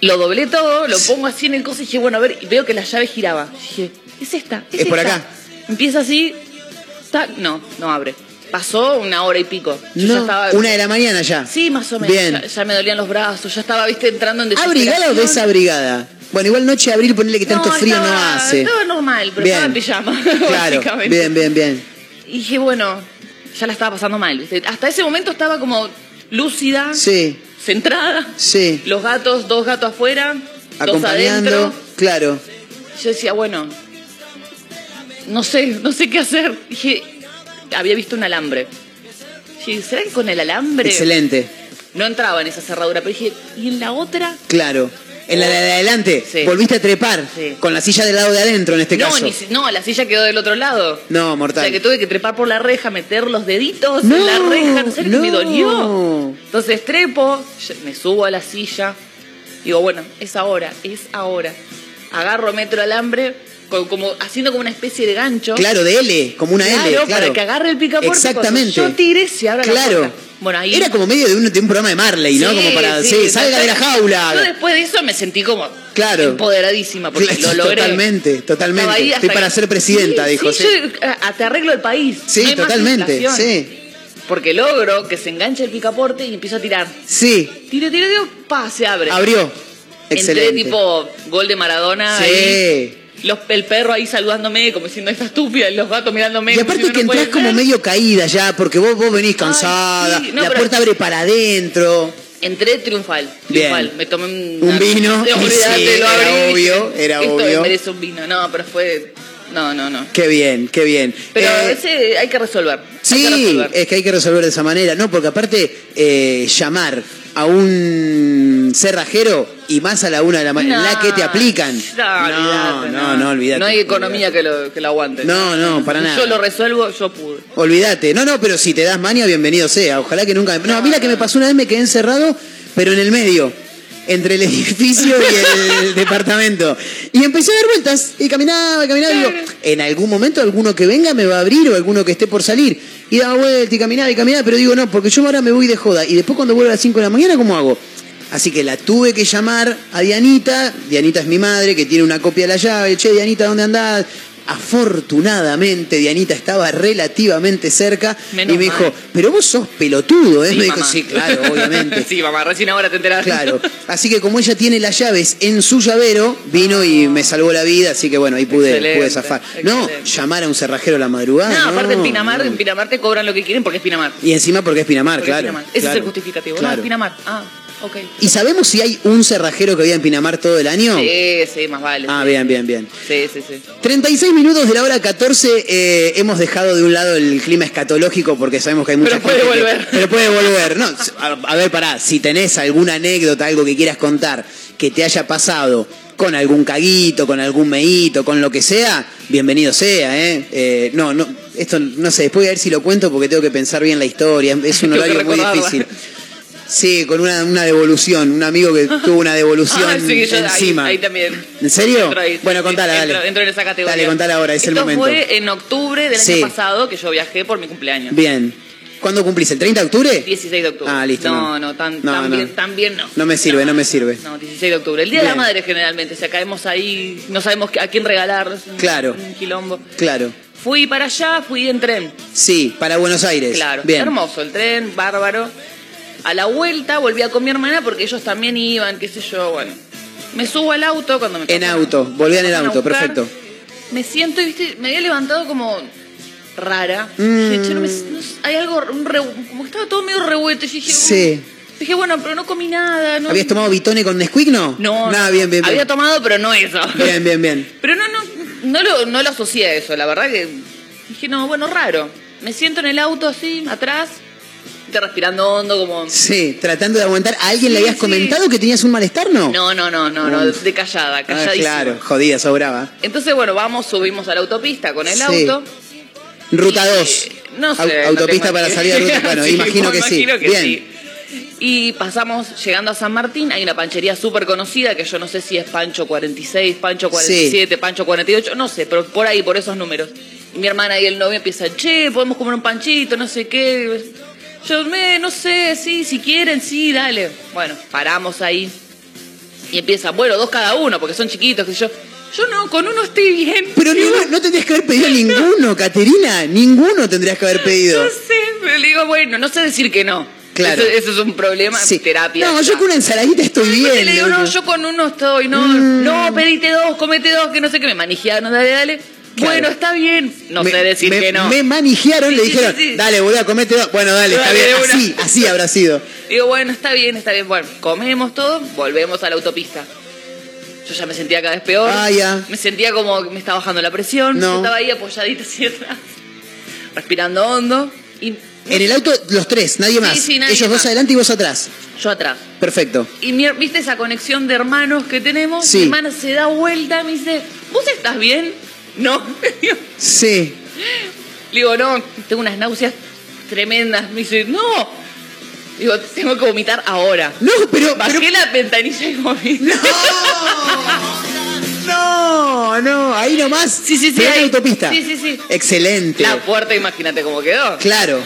Lo doblé todo, lo pongo así en el coso y dije, bueno, a ver, y veo que la llave giraba. Dije, es esta, es, Es por esta. acá. Empieza así, tac, no, no abre. Pasó una hora y pico. Yo ya No, estaba. una de la mañana ya. Sí, más o menos. Bien. Ya, ya me dolían los brazos, ya estaba, viste, entrando en. ¿Abrigada o desabrigada? Bueno, igual noche de abril, ponerle que tanto frío estaba, no hace. Estaba normal, pero Bien. estaba en pijama, Claro, básicamente. bien, bien, bien. Y dije, bueno, ya la estaba pasando mal. ¿viste? Hasta ese momento estaba como lúcida, Sí, centrada. sí. Los gatos, dos gatos afuera, dos Acompañando. adentro. Claro. Yo decía, bueno, no sé, no sé qué hacer. Dije, había visto un alambre. Dije, ¿será que con el alambre? Excelente. No entraba en esa cerradura, pero dije, ¿y en la otra? Claro. En la de adelante, Sí. volviste a trepar Sí. con la silla del lado de adentro en este no, caso. ni no, la silla quedó del otro lado. No, O mortal. sea que tuve que trepar por la reja, meter los deditos No, en la reja, no sé, no. me dolió. Entonces trepo, me subo a la silla, digo, bueno, es ahora, es ahora. Agarro, meto el alambre, co- como, haciendo como una especie de gancho. Claro, de L, como una L. Claro, para que agarre el picaporte. Exactamente. Yo tire, se abra la Claro. puerta. Bueno, ahí. Era como medio de un, de un programa de Marley, ¿no? Sí, como para, sí, sí, salga de la Yo jaula. después de eso me sentí como Claro. empoderadísima, porque Claro, lo logré. Totalmente, totalmente. Ahí Estoy para que- ser presidenta, Sí, dijo. sí, yo eh, te arreglo el país. Sí, No totalmente. Sí, Porque logro que se enganche el picaporte y empiezo a tirar. sí. Tiro, tiro, tiro, pa, se abre. Abrió. Excelente. Entré tipo gol de Maradona. Sí. ahí, los, el perro ahí saludándome, como diciendo, esta estúpida, los gatos mirándome. Y como aparte que "No puede como ser". medio caída ya, porque vos, vos venís cansada, sí, no, la puerta abre para adentro. Entré triunfal, Bien. triunfal. Me tomé un, Un vino, Sí, lo era abrí obvio, era Esto obvio. merece un vino. No, pero fue... No, no, no. Qué bien, qué bien. Pero Eh, ese hay que resolver. que Sí, resolver. es que hay que resolver de esa manera, ¿no? Porque aparte, eh, llamar a un cerrajero y más a la una de la mañana, No, la que te aplican. No, no, no, olvídate. No hay economía que lo, que lo aguante. No, no, para nada. Yo lo resuelvo, yo pude. Olvídate. No, no, pero si te das maña, bienvenido sea. Ojalá que nunca. No, a mí la que me pasó una vez me quedé encerrado, pero en el medio. Entre el edificio y el departamento. Y empecé a dar vueltas. Y caminaba, y caminaba. Y digo, en algún momento alguno que venga me va a abrir o alguno que esté por salir. Y daba vueltas y caminaba y caminaba. Pero digo, no, porque yo ahora me voy de joda. Y después cuando vuelvo a las 5 de la mañana, ¿cómo hago? Así que la tuve que llamar a Dianita. Dianita es mi madre, que tiene una copia de la llave. Che, Dianita, ¿dónde andás? Afortunadamente, Dianita estaba relativamente cerca Menos y me dijo, pero vos sos pelotudo, ¿eh? Sí, me dijo, mamá. sí, claro, obviamente. sí, mamá, recién ahora te enterás. Claro. Así que como ella tiene las llaves en su llavero, vino y me salvó la vida, así que bueno, ahí pude, pude zafar. No, llamar a un cerrajero a la madrugada. No, aparte en no, Pinamar, no. en Pinamar te cobran lo que quieren porque es Pinamar. Y encima porque es Pinamar, Porque es claro. Pinamar. Ese claro, es el justificativo. No, claro. es Pinamar. Ah, ¿Y sabemos si hay un cerrajero que vive en Pinamar todo el año? Sí, sí, más vale. Ah, sí. bien, bien, bien. Sí, sí, sí. 36 minutos de la hora 14, eh, hemos dejado de un lado el clima escatológico porque sabemos que hay mucha Pero puede que- volver. pero puede volver. No, a, a ver, pará, si tenés alguna anécdota, algo que quieras contar, que te haya pasado con algún caguito, con algún meíto, con lo que sea, bienvenido sea, ¿eh? Eh, no, no, esto no sé, después voy a ver si lo cuento porque tengo que pensar bien la historia, es un horario muy difícil. Sí, con una, una devolución, un amigo que tuvo una devolución Ah, sí, yo ahí- encima. Ahí, también. ¿En serio? Entro ahí, bueno, contala, entro- dale. Entro en esa categoría. Dale, contala ahora, es el Esto momento. fue en octubre del Sí. año pasado que yo viajé por mi cumpleaños. Bien. ¿Cuándo cumplís? ¿El 30 de octubre? 16 de octubre. Ah, listo, No, no. no, tan, No, tan no. bien, tan bien no. No me sirve, no me sirve. No, 16 de octubre. El Día de la Bien. Madre generalmente. O sea, caemos ahí, no sabemos a quién regalar. Claro. Un quilombo. Claro. Fui para allá, fui en tren. Sí, para Buenos Aires. Claro. Bien. Hermoso el tren, bárbaro. A la vuelta volví a con mi hermana porque ellos también iban, qué sé yo, bueno. Me subo al auto cuando me En auto, volví en el auto, buscar. perfecto. Me siento y viste, me había levantado como rara. Mm. Dije, "Che, no me- no sé, hay algo, un revu- como que estaba todo medio revuelto. Y dije, Sí. "Mm". Dije, bueno, pero no comí nada. No, ¿Habías tomado Vitone con Nesquik, no? No, Nada, no, bien, bien, bien. Había tomado, pero no eso. Bien, bien, bien. Pero no, no, no lo, no lo asocié a eso, la verdad que dije, no, bueno, raro. Me siento en el auto así, atrás, respirando hondo como... Sí, tratando de aguantar. ¿A alguien le habías sí. comentado que tenías un malestar, no? No, no, no, no, no, Uf. de callada, Ah, calladísima. claro, jodida, sobraba. Entonces, bueno, vamos, subimos a la autopista con el Sí. auto. Ruta Y, 2. No sé. No autopista para salir a ruta. Bueno, imagino que sí. imagino que Bien. sí. Y pasamos llegando a San Martín, hay una panchería súper conocida que yo no sé si es Pancho 46, Pancho 47, Pancho 48, no sé, pero por ahí, por esos números. Y mi hermana y el novio empiezan, che, podemos comer un panchito, no sé qué. Yo, me, no sé, sí, si quieren, sí, dale. Bueno, paramos ahí. Y empiezan, bueno, dos cada uno, porque son chiquitos, que yo. Yo no, con uno estoy bien. Pero ninguno- no tendrías que haber pedido ninguno, Caterina. Ninguno tendrías que haber pedido. No sé, pero le digo, bueno, no sé decir que no. Claro. Eso, eso es un problema Sí. terapia. No, yo con una ensaladita estoy bien. le digo, no, yo con uno estoy, no, Mm. no, pedite dos, comete dos, que no sé qué, me manijearon, dale, dale. Bueno, está bien. No me, sé decir me- que no. Me manijearon, Sí, le sí, dijeron, sí, sí. dale, boludo, comete dos. Bueno, dale, está bien. Así, así habrá sido. Digo, bueno, está bien, está bien. Bueno, comemos todo, volvemos a la autopista. Yo ya me sentía cada vez peor. Ah, ya. Me sentía como que me estaba bajando la presión. No. Yo estaba ahí apoyadita así atrás, respirando hondo. Y En el auto, los tres, nadie más. sí, nadie Ellos más. dos adelante y vos atrás. yo atrás. Perfecto. Y mi- viste esa conexión de hermanos que tenemos. Sí. Mi hermana se da vuelta y me dice, ¿vos estás bien? No. Sí. Le digo, no, tengo unas náuseas tremendas. Me dice, no. Digo, tengo que vomitar ahora. No, pero. Bajé pero- la ventanilla y vomité. No, no, ahí nomás. Sí, sí, sí, ahí. autopista. Sí, sí, sí. Excelente. La puerta, imagínate cómo quedó. Claro.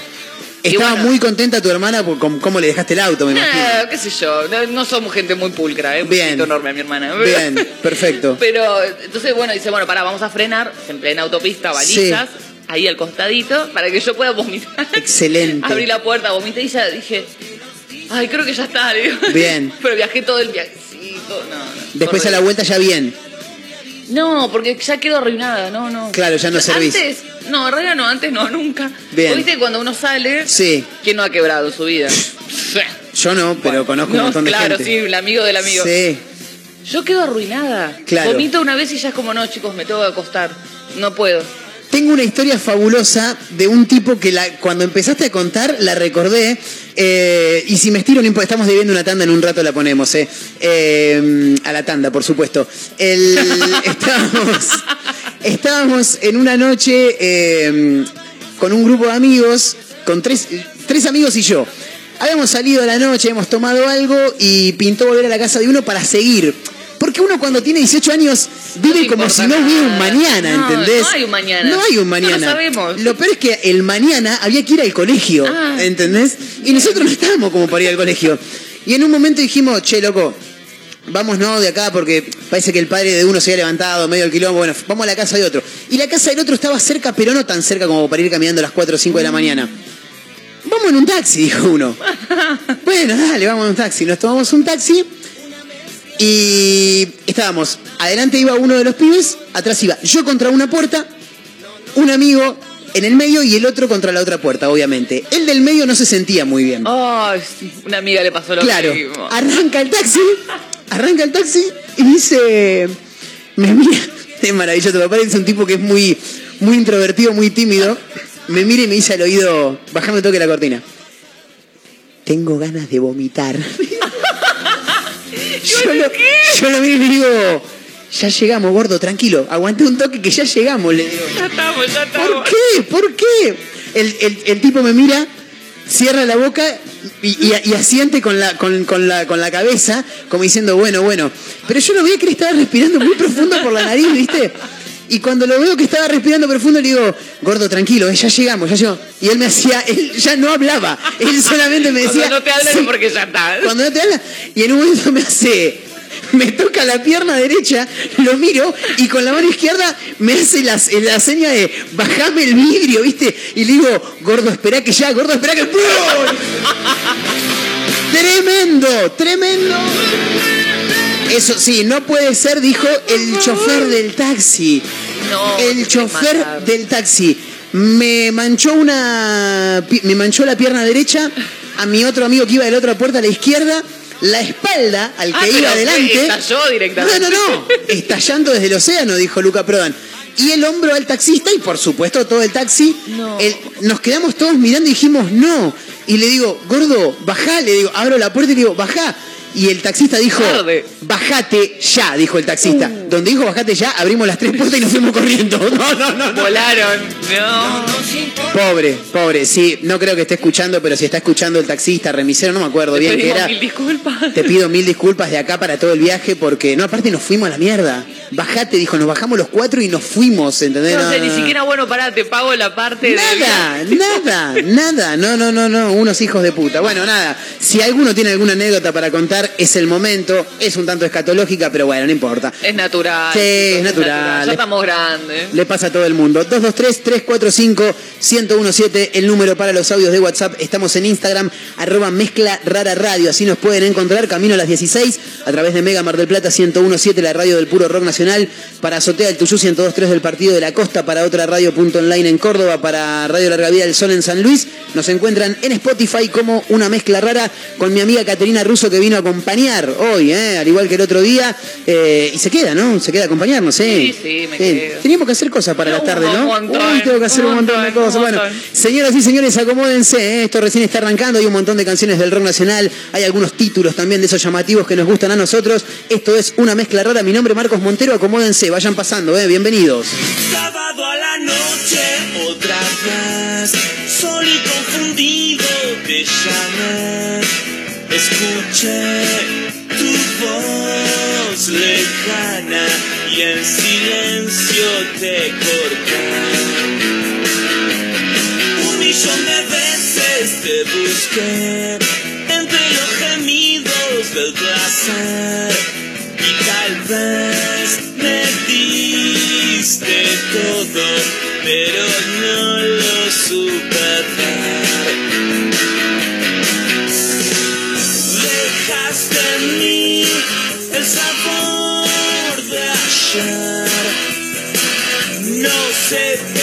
Estaba bueno. muy contenta tu hermana por com- cómo le dejaste el auto, me imagino. Ah, qué sé yo, no, no somos gente muy pulcra, ¿eh? Un Bien. enorme a mi hermana. Bien, perfecto. Pero, entonces, bueno, dice, bueno, pará, vamos a frenar, en plena autopista, balizas, ahí al costadito, para que yo pueda vomitar. Excelente. Abrí la puerta, vomité y ya dije, ay, creo que ya está, digo. Bien. Pero viajé todo el viajecito, no, no. Después a la vuelta ya bien. No, porque ya quedo arruinada, no, no. Claro, ya no servís. Antes, no, en realidad no, antes no, nunca. Bien. ¿Viste cuando uno sale? Sí. ¿Quién no ha quebrado su vida? Yo no, pero conozco un No, montón de claro, gente. sí, el amigo del amigo. Sí. Yo quedo arruinada. Claro. Vomito una vez y ya es como, no, chicos, me tengo que acostar. No puedo. Tengo una historia fabulosa de un tipo que la, cuando empezaste a contar la recordé. eh, y si me estiro, no estamos debiendo una tanda, en un rato la ponemos. eh. Eh, a la tanda, por supuesto. El- estábamos, estábamos en una noche eh, con un grupo de amigos, con tres, tres amigos y yo. Habíamos salido a la noche, hemos tomado algo y pintó volver a la casa de uno para seguir. Porque uno cuando tiene 18 años vive como si no hubiera un mañana, No, ¿entendés? no hay un mañana. No hay un No lo mañana. sabemos. Lo peor es que el mañana había que ir al colegio, Ah. ¿entendés? Y nosotros no estábamos como para ir al colegio. Y en un momento dijimos, che, loco, vamos no de acá porque parece que el padre de uno se había levantado medio del quilombo, bueno, vamos a la casa de otro. Y la casa del otro estaba cerca, pero no tan cerca como para ir caminando a las 4 o 5 de la mañana. Vamos en un taxi, dijo uno. bueno, dale, vamos en un taxi. Nos tomamos un taxi y estábamos, adelante iba uno de los pibes, atrás iba yo contra una puerta, un amigo en el medio y el otro contra la otra puerta, obviamente. El del medio no se sentía muy bien. Ay, sí, una amiga le pasó lo Claro, mismo. arranca el taxi, arranca el taxi y dice, me mira, es maravilloso, me parece un tipo que es muy, muy introvertido, muy tímido, me mira y me dice al oído, bajame toque la cortina. Tengo ganas de vomitar. yo, lo, yo lo miro y le digo, ya llegamos, gordo, tranquilo, aguanté un toque que ya llegamos, le digo. Ya estamos, ya estamos. ¿Por qué? ¿Por qué? El, el- el tipo me mira, cierra la boca y, y- y asiente con la, con, con la, con la cabeza, como diciendo, bueno, bueno. Pero yo lo veía que él estaba respirando muy profundo por la nariz, ¿viste? Y cuando lo veo que estaba respirando profundo, le digo, gordo, tranquilo, eh, ya llegamos, ya llegamos. Y él me hacía, él ya no hablaba, él solamente me decía... Cuando no te hablan "Sí". porque ya está. Cuando no te habla, y en un momento me hace, me toca la pierna derecha, lo miro y con la mano izquierda me hace la, la seña de bajame el vidrio, ¿viste? Y le digo, gordo, espera que ya, gordo, espera que. ¡Pum! Tremendo, tremendo. Eso sí, no puede ser, dijo el chofer del taxi. No, el chofer del taxi. Me manchó una. Me manchó la pierna derecha. A mi otro amigo que iba de la otra puerta a la izquierda. La espalda al que Ah, iba pero adelante. estalló directamente. No, no, no. Estallando desde el océano, dijo Luca Prodan. Y el hombro al taxista y por supuesto todo el taxi. No. El- nos quedamos todos mirando y dijimos no. Y le digo, gordo, bajá. Le digo, abro la puerta y le digo, bajá. Y el taxista dijo, Tarde. bajate ya, dijo el taxista. Uh. Donde dijo bajate ya, abrimos las tres puertas y nos fuimos corriendo. No, no, no, no. Volaron. No. Pobre, pobre, sí, no creo que esté escuchando, pero si está escuchando el taxista, remisero, no me acuerdo Te bien qué era. mil disculpas. Te pido mil disculpas de acá para todo el viaje porque, no, aparte nos fuimos a la mierda. Bajate, dijo, nos bajamos los cuatro y nos fuimos, ¿entendés? No sé, No, ni siquiera, bueno, pará, te pago la parte Nada, de... nada, nada. No, no, no, no, unos hijos de puta. Bueno, nada, si alguno tiene alguna anécdota para contar es el momento, es un tanto escatológica, pero bueno, no importa. Es natural. Sí, es natural. Ya estamos grandes. Le pasa a todo el mundo. 223-345-1017, el número para los audios de WhatsApp. Estamos en Instagram, arroba mezcla rara radio. Así nos pueden encontrar camino a las 16 a través de Mega Mar del Plata 1017, la radio del puro rock nacional. Para Azotea el Tuyú 1023 del Partido de la Costa. Para otra radio punto online en Córdoba. Para Radio Larga Vida del Sol en San Luis. Nos encuentran en Spotify como una mezcla rara con mi amiga Caterina Russo que vino a acompañar hoy, ¿eh? al igual que el otro día. Eh, y se queda, ¿no? Se queda a acompañarnos, ¿eh? Sí, sí, me quedo. Teníamos que hacer cosas para la Un tarde, ¿no? montón, Uy, tengo que hacer un un montón de cosas. Bueno, señoras y señores, acomódense. ¿eh? Esto recién está arrancando. Hay un montón de canciones del rock nacional. Hay algunos títulos también de esos llamativos que nos gustan a nosotros. Esto es una mezcla rara. Mi nombre es Marcos Montero. Acomódense, vayan pasando, ¿eh? Bienvenidos. Sábado a la noche, otra vez, solo y confundido te llamé. Escuché tu voz lejana y en silencio te corté. Un millón de veces te busqué entre los gemidos del placer y tal vez me diste todo, pero no lo supe sabor de ayer. No sé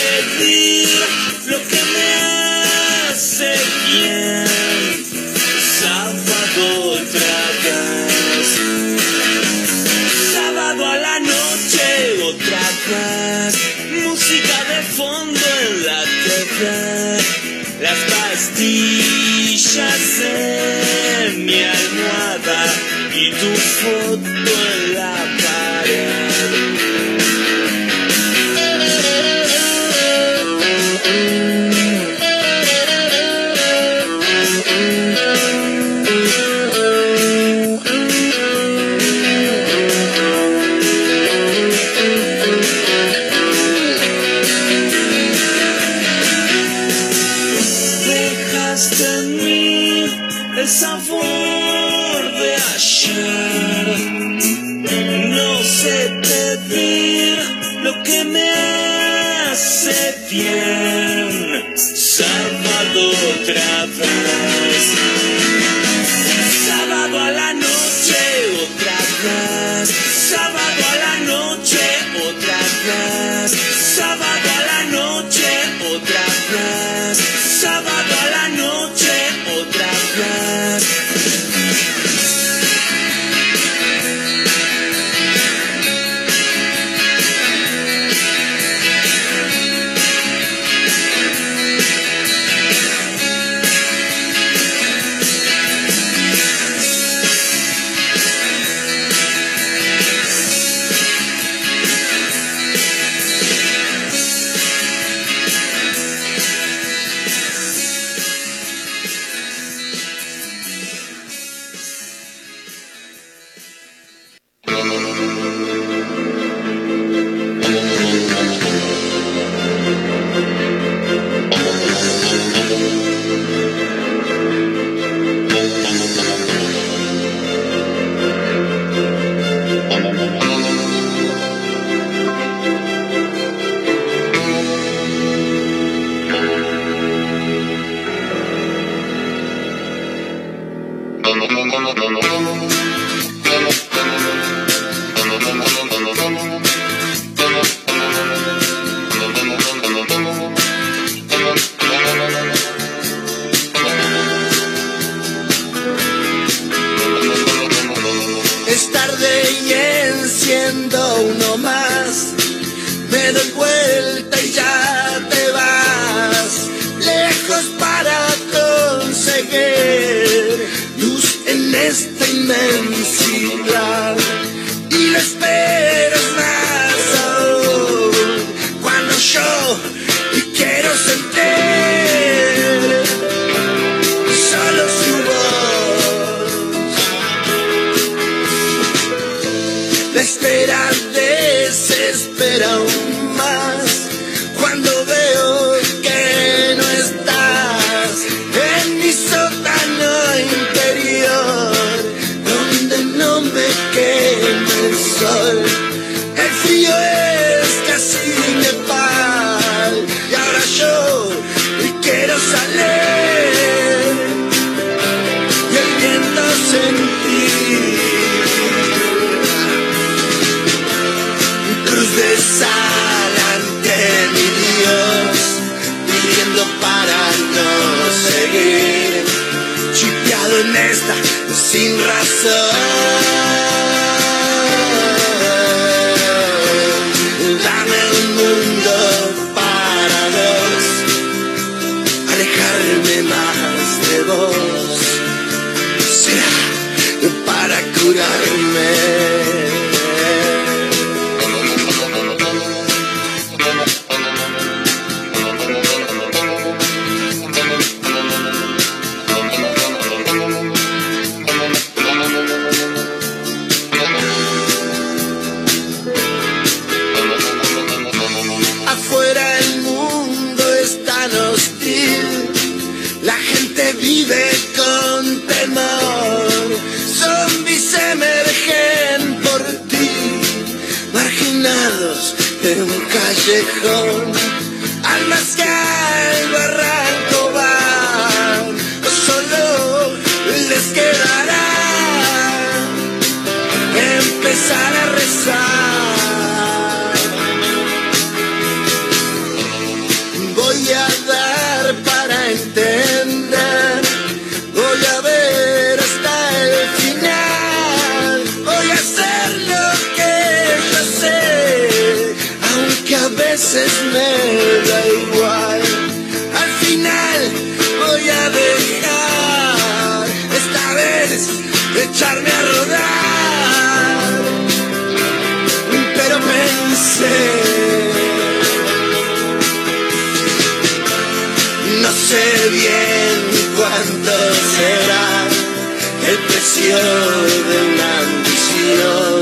de una ambición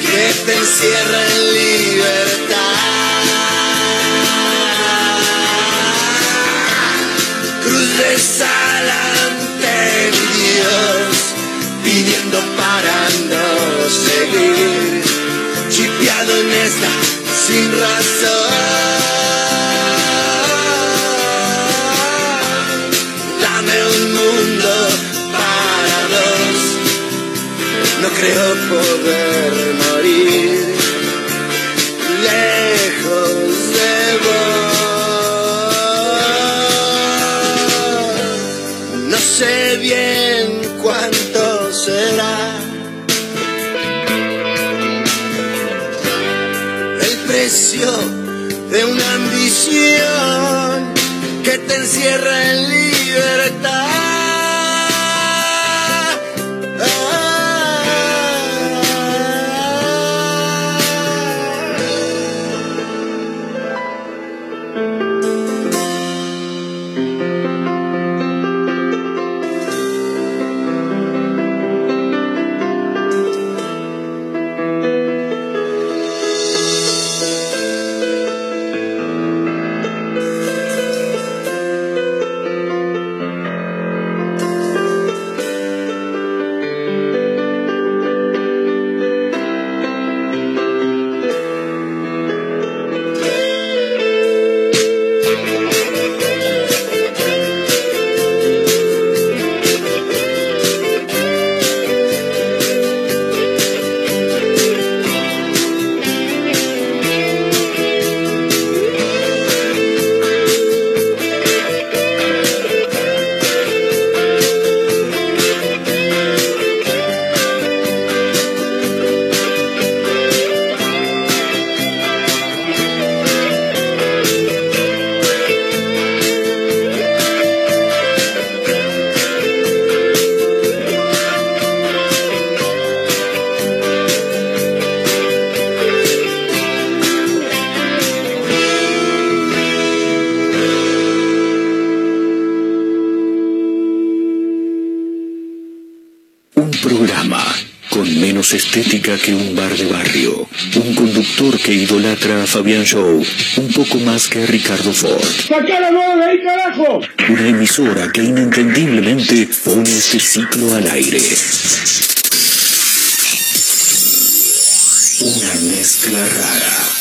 que te encierra en libertad. Cruz de sal ante Dios, pidiendo para no seguir, chipeado en esta sin razón. Creo poder morir lejos de vos. No sé bien cuánto será. El precio de una ambición que te encierra en libertad. Que un bar de barrio. Un conductor que idolatra a Fabián Show un poco más que a Ricardo Ford. ¡Sacá la mano de ahí, carajo! Una emisora que inentendiblemente pone este ciclo al aire. Una mezcla rara.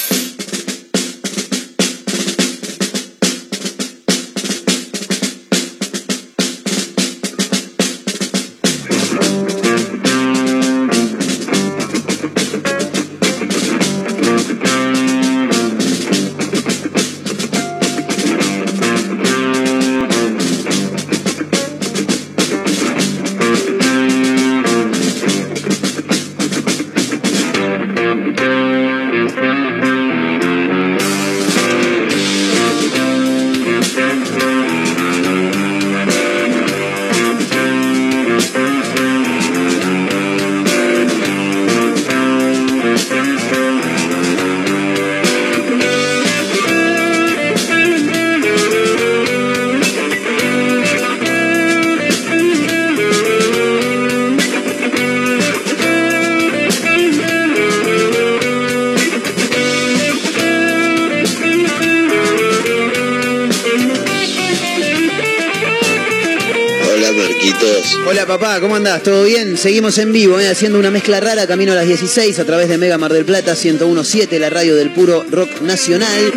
Papá, ¿cómo andás? ¿Todo bien? Seguimos en vivo, eh, haciendo una mezcla rara, camino a las 16 a través de Mega Mar del Plata 1017, la radio del puro rock nacional.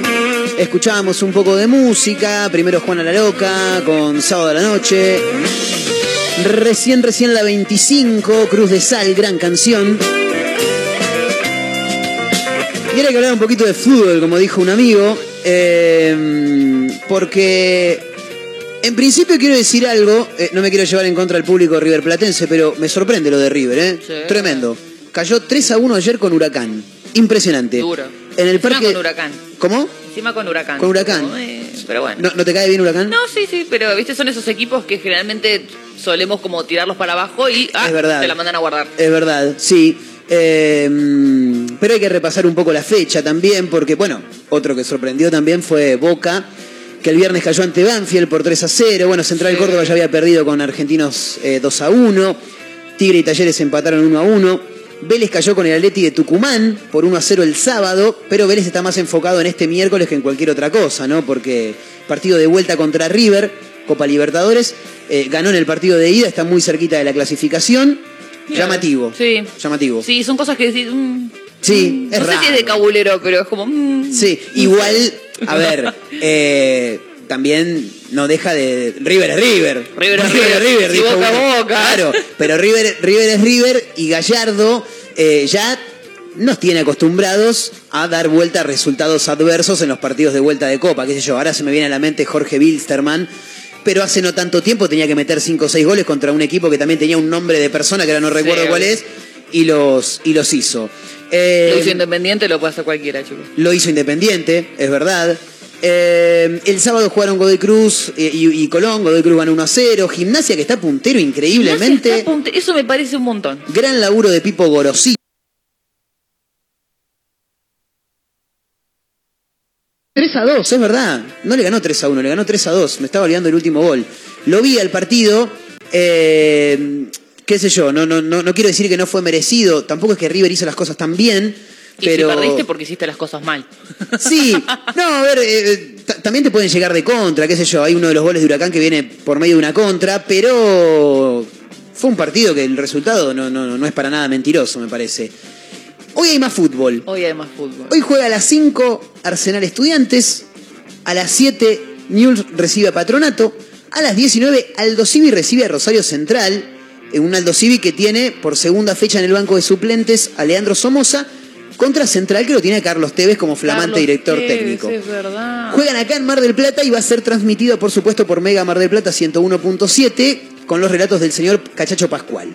Escuchábamos un poco de música, primero Juana la Loca con Sábado a la Noche. Recién, recién la 25, Cruz de Sal, gran canción. Y ahora hay que hablar un poquito de fútbol, como dijo un amigo, eh, porque en principio quiero decir algo, eh, no me quiero llevar en contra del público riverplatense, pero me sorprende lo de River, ¿eh? Sí. Tremendo. Cayó 3 a 1 ayer con Huracán. Impresionante. Duro. En el Encima parque. con huracán. ¿Cómo? Encima con huracán. Con Huracán. Como, eh, pero bueno. ¿No, no te cae bien Huracán? No, sí, sí, pero viste, son esos equipos que generalmente solemos como tirarlos para abajo y ah, Es verdad. te la mandan a guardar. Es verdad, sí. Eh, pero hay que repasar un poco la fecha también, porque, bueno, otro que sorprendió también fue Boca, que el viernes cayó ante Banfield por 3 a 0. Bueno, Central. Córdoba ya había perdido con Argentinos eh, 2 a 1. Tigre y Talleres empataron 1 a 1. Vélez cayó con el Atleti de Tucumán por 1 a 0 el sábado, pero Vélez está más enfocado en este miércoles que en cualquier otra cosa, ¿no? Porque partido de vuelta contra River, Copa Libertadores, eh, ganó en el partido de ida, está muy cerquita de la clasificación. Llamativo. Sí. Llamativo. Sí, son cosas que decís. mm, Sí, es no sé raro. si es de cabulero, pero es como. mm, Sí, igual, a ver, eh, también no deja de. River es River. River es River. Dijo Boca. Claro, pero River, River es River y Gallardo eh, ya nos tiene acostumbrados a dar vuelta a resultados adversos en los partidos de vuelta de Copa, qué sé yo. Ahora se me viene a la mente Jorge Wilstermann. Pero hace no tanto tiempo tenía que meter 5 o 6 goles contra un equipo que también tenía un nombre de persona que ahora no recuerdo Sí, cuál es, y los, y los hizo. Eh, Lo hizo independiente, lo puede hacer cualquiera, chicos. lo hizo Independiente, es verdad. Eh, el sábado jugaron Godoy Cruz eh, y, y Colón, Godoy Cruz ganó 1 a 0. Gimnasia que está puntero increíblemente. Está punte- Eso me parece un montón. Gran laburo de Pipo Gorosí. 3 a 2, es verdad. No le ganó 3 a 1, le ganó 3 a 2. Me estaba olvidando el último gol. Lo vi al partido. eh, qué sé yo, no, no, no, no quiero decir que no fue merecido. Tampoco es que River hizo las cosas tan bien. Y pero... si perdiste porque hiciste las cosas mal. Sí, no, a ver, eh, ta- también te pueden llegar de contra, qué sé yo. Hay uno de los goles de Huracán que viene por medio de una contra, pero fue un partido que el resultado no, no, no es para nada mentiroso, me parece. Hoy hay más fútbol. Hoy hay más fútbol. Hoy juega a las 5 Arsenal Estudiantes, a las 7 Newell's recibe a Patronato, a las 19 Aldo Civi recibe a Rosario Central, en un Aldo Civi que tiene por segunda fecha en el banco de suplentes a Leandro Somoza, contra Central que lo tiene a Carlos Tevez como flamante Carlos director Tevez, técnico. Es verdad. Juegan acá en Mar del Plata y va a ser transmitido, por supuesto, por Mega Mar del Plata 101.7 con los relatos del señor Cachacho Pascual.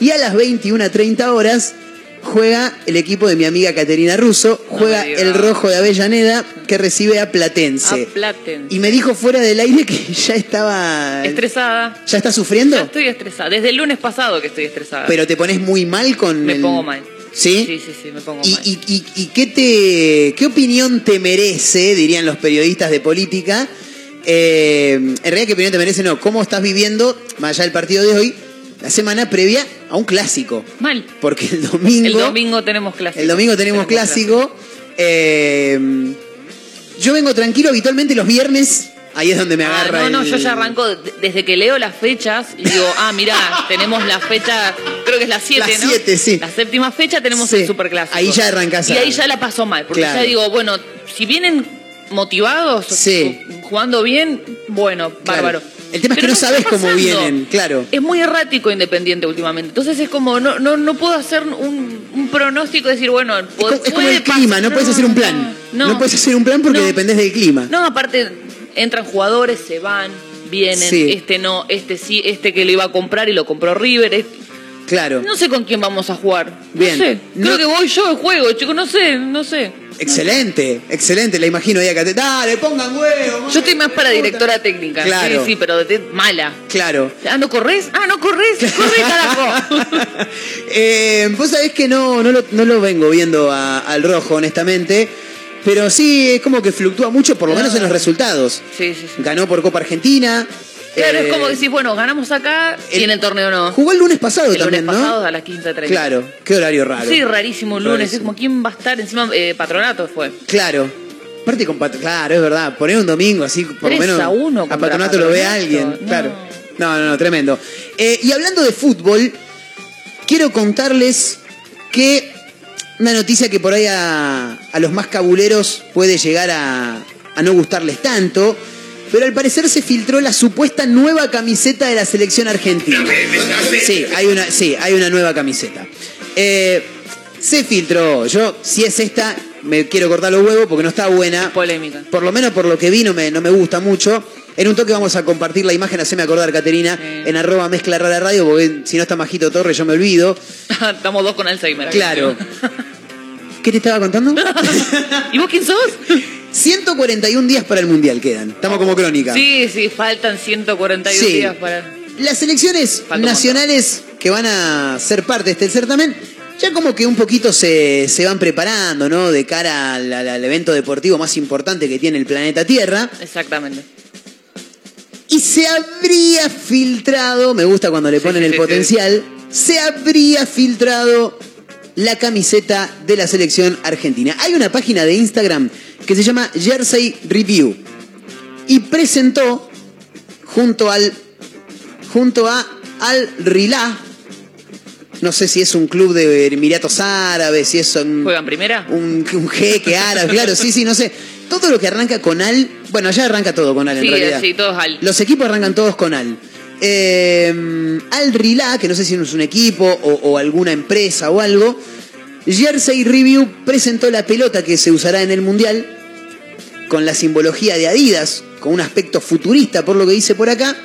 Y a las 21.30 horas juega el equipo de mi amiga Caterina Russo, juega el Rojo de Avellaneda que recibe a Platense. A Platen. Y me dijo fuera del aire que ya estaba... Estresada. ¿Ya está sufriendo? Ya estoy estresada. Desde el lunes pasado que estoy estresada. Pero te pones muy mal con... me el- pongo mal. ¿Sí? Sí, sí, sí, me pongo ¿Y, mal. y, y- y qué, te, qué opinión te merece, dirían los periodistas de política? Eh, en realidad, ¿qué opinión te merece? No, ¿cómo estás viviendo, más allá del partido de hoy, la semana previa a un clásico? Mal. Porque el domingo, El domingo tenemos clásico. el domingo tenemos clásico. Eh, yo vengo tranquilo habitualmente los viernes, ahí es donde me Ah, agarra no, no, el- yo ya arranco de- desde que leo las fechas y digo, ah, mirá, tenemos la fecha, creo que es la 7, La ¿no? siete, sí. La séptima fecha tenemos Sí. el superclásico. Ahí ya arrancás Y ahí ya la paso mal, porque Claro. ya digo, bueno, si vienen motivados, Sí. jugando bien, bueno, bárbaro. El tema es que no sabes cómo vienen, claro. Es muy errático Independiente últimamente. Entonces es como, no, no, no puedo hacer un, un pronóstico y decir, bueno, Es como, es como el clima, pasar. no, puedes hacer un plan. no. No, puedes hacer un plan porque No. dependés del clima. No, aparte, entran jugadores, se van, vienen, Sí. este no, este sí, este que lo iba a comprar y lo compró River. es- Claro. No sé con quién vamos a jugar. Bien. No sé. No- Creo que voy yo de juego, chicos, no sé, no sé. Excelente, excelente, la imagino ahí acá. Dale, pongan huevo. Yo estoy más para directora técnica. Claro. Sí, sí, pero de- mala. Claro. Ah, ¿no corres? Ah, no corres. Corre, carajo. Eh, Vos sabés que no, no, lo, no lo vengo viendo a- al rojo, honestamente. Pero sí, es como que fluctúa mucho, por lo menos en los resultados. Sí, sí, sí. Ganó por Copa Argentina. Claro, eh, es como decir, bueno, ganamos acá y en el torneo no. Jugó el lunes pasado el también, lunes pasado a las 15.30. Claro, qué horario raro. Sí, rarísimo el lunes. Rarísimo. Es como, ¿quién va a estar? Encima, eh, Patronato fue. Claro. Aparte con Pat- claro, es verdad. Poner un domingo así, por lo 3 menos a 1 a contra Patronato lo ve Patronato, alguien. no. Claro. No, no, no, tremendo. Eh, y hablando de fútbol, quiero contarles que una noticia que por ahí a, a los más cabuleros puede llegar a, a no gustarles tanto, pero al parecer se filtró la supuesta nueva camiseta de la selección argentina. Sí, hay una, sí, hay una nueva camiseta. Eh, se filtró. Yo, si es esta, me quiero cortar los huevos porque no está buena. Polémica. Por lo menos por lo que vi no me, no me gusta mucho. En un toque vamos a compartir la imagen, haceme acordar, Caterina, en arroba mezcla rara radio, porque si no está Majito Torres yo me olvido. Estamos dos con Alzheimer. Claro. ¿Qué te estaba contando? ¿Y vos quién sos? 141 días para el Mundial quedan. Estamos como crónica. Sí, sí, faltan 141 Sí. días para. Las selecciones Falta nacionales que van a ser parte de este certamen ya como que un poquito se, se van preparando, ¿no? De cara al, evento deportivo más importante que tiene el planeta Tierra. Exactamente. Y se habría filtrado, me gusta cuando le ponen sí, el sí, potencial, se habría filtrado la camiseta de la selección argentina. Hay una página de Instagram que se llama Jersey Review y presentó junto al junto a Al Rilá, no sé si es un club de Emiratos Árabes, si es un, ¿Juegan primera? un, un jeque árabe, claro, sí, sí, no sé. Todo lo que arranca con Al, bueno, allá arranca todo con Al en Sí, realidad. sí, todos al. Los equipos arrancan todos con Al. Eh, Al Rilá, que no sé si es un equipo o, alguna empresa o algo, Jersey Review presentó la pelota que se usará en el Mundial con la simbología de Adidas, con un aspecto futurista por lo que dice por acá.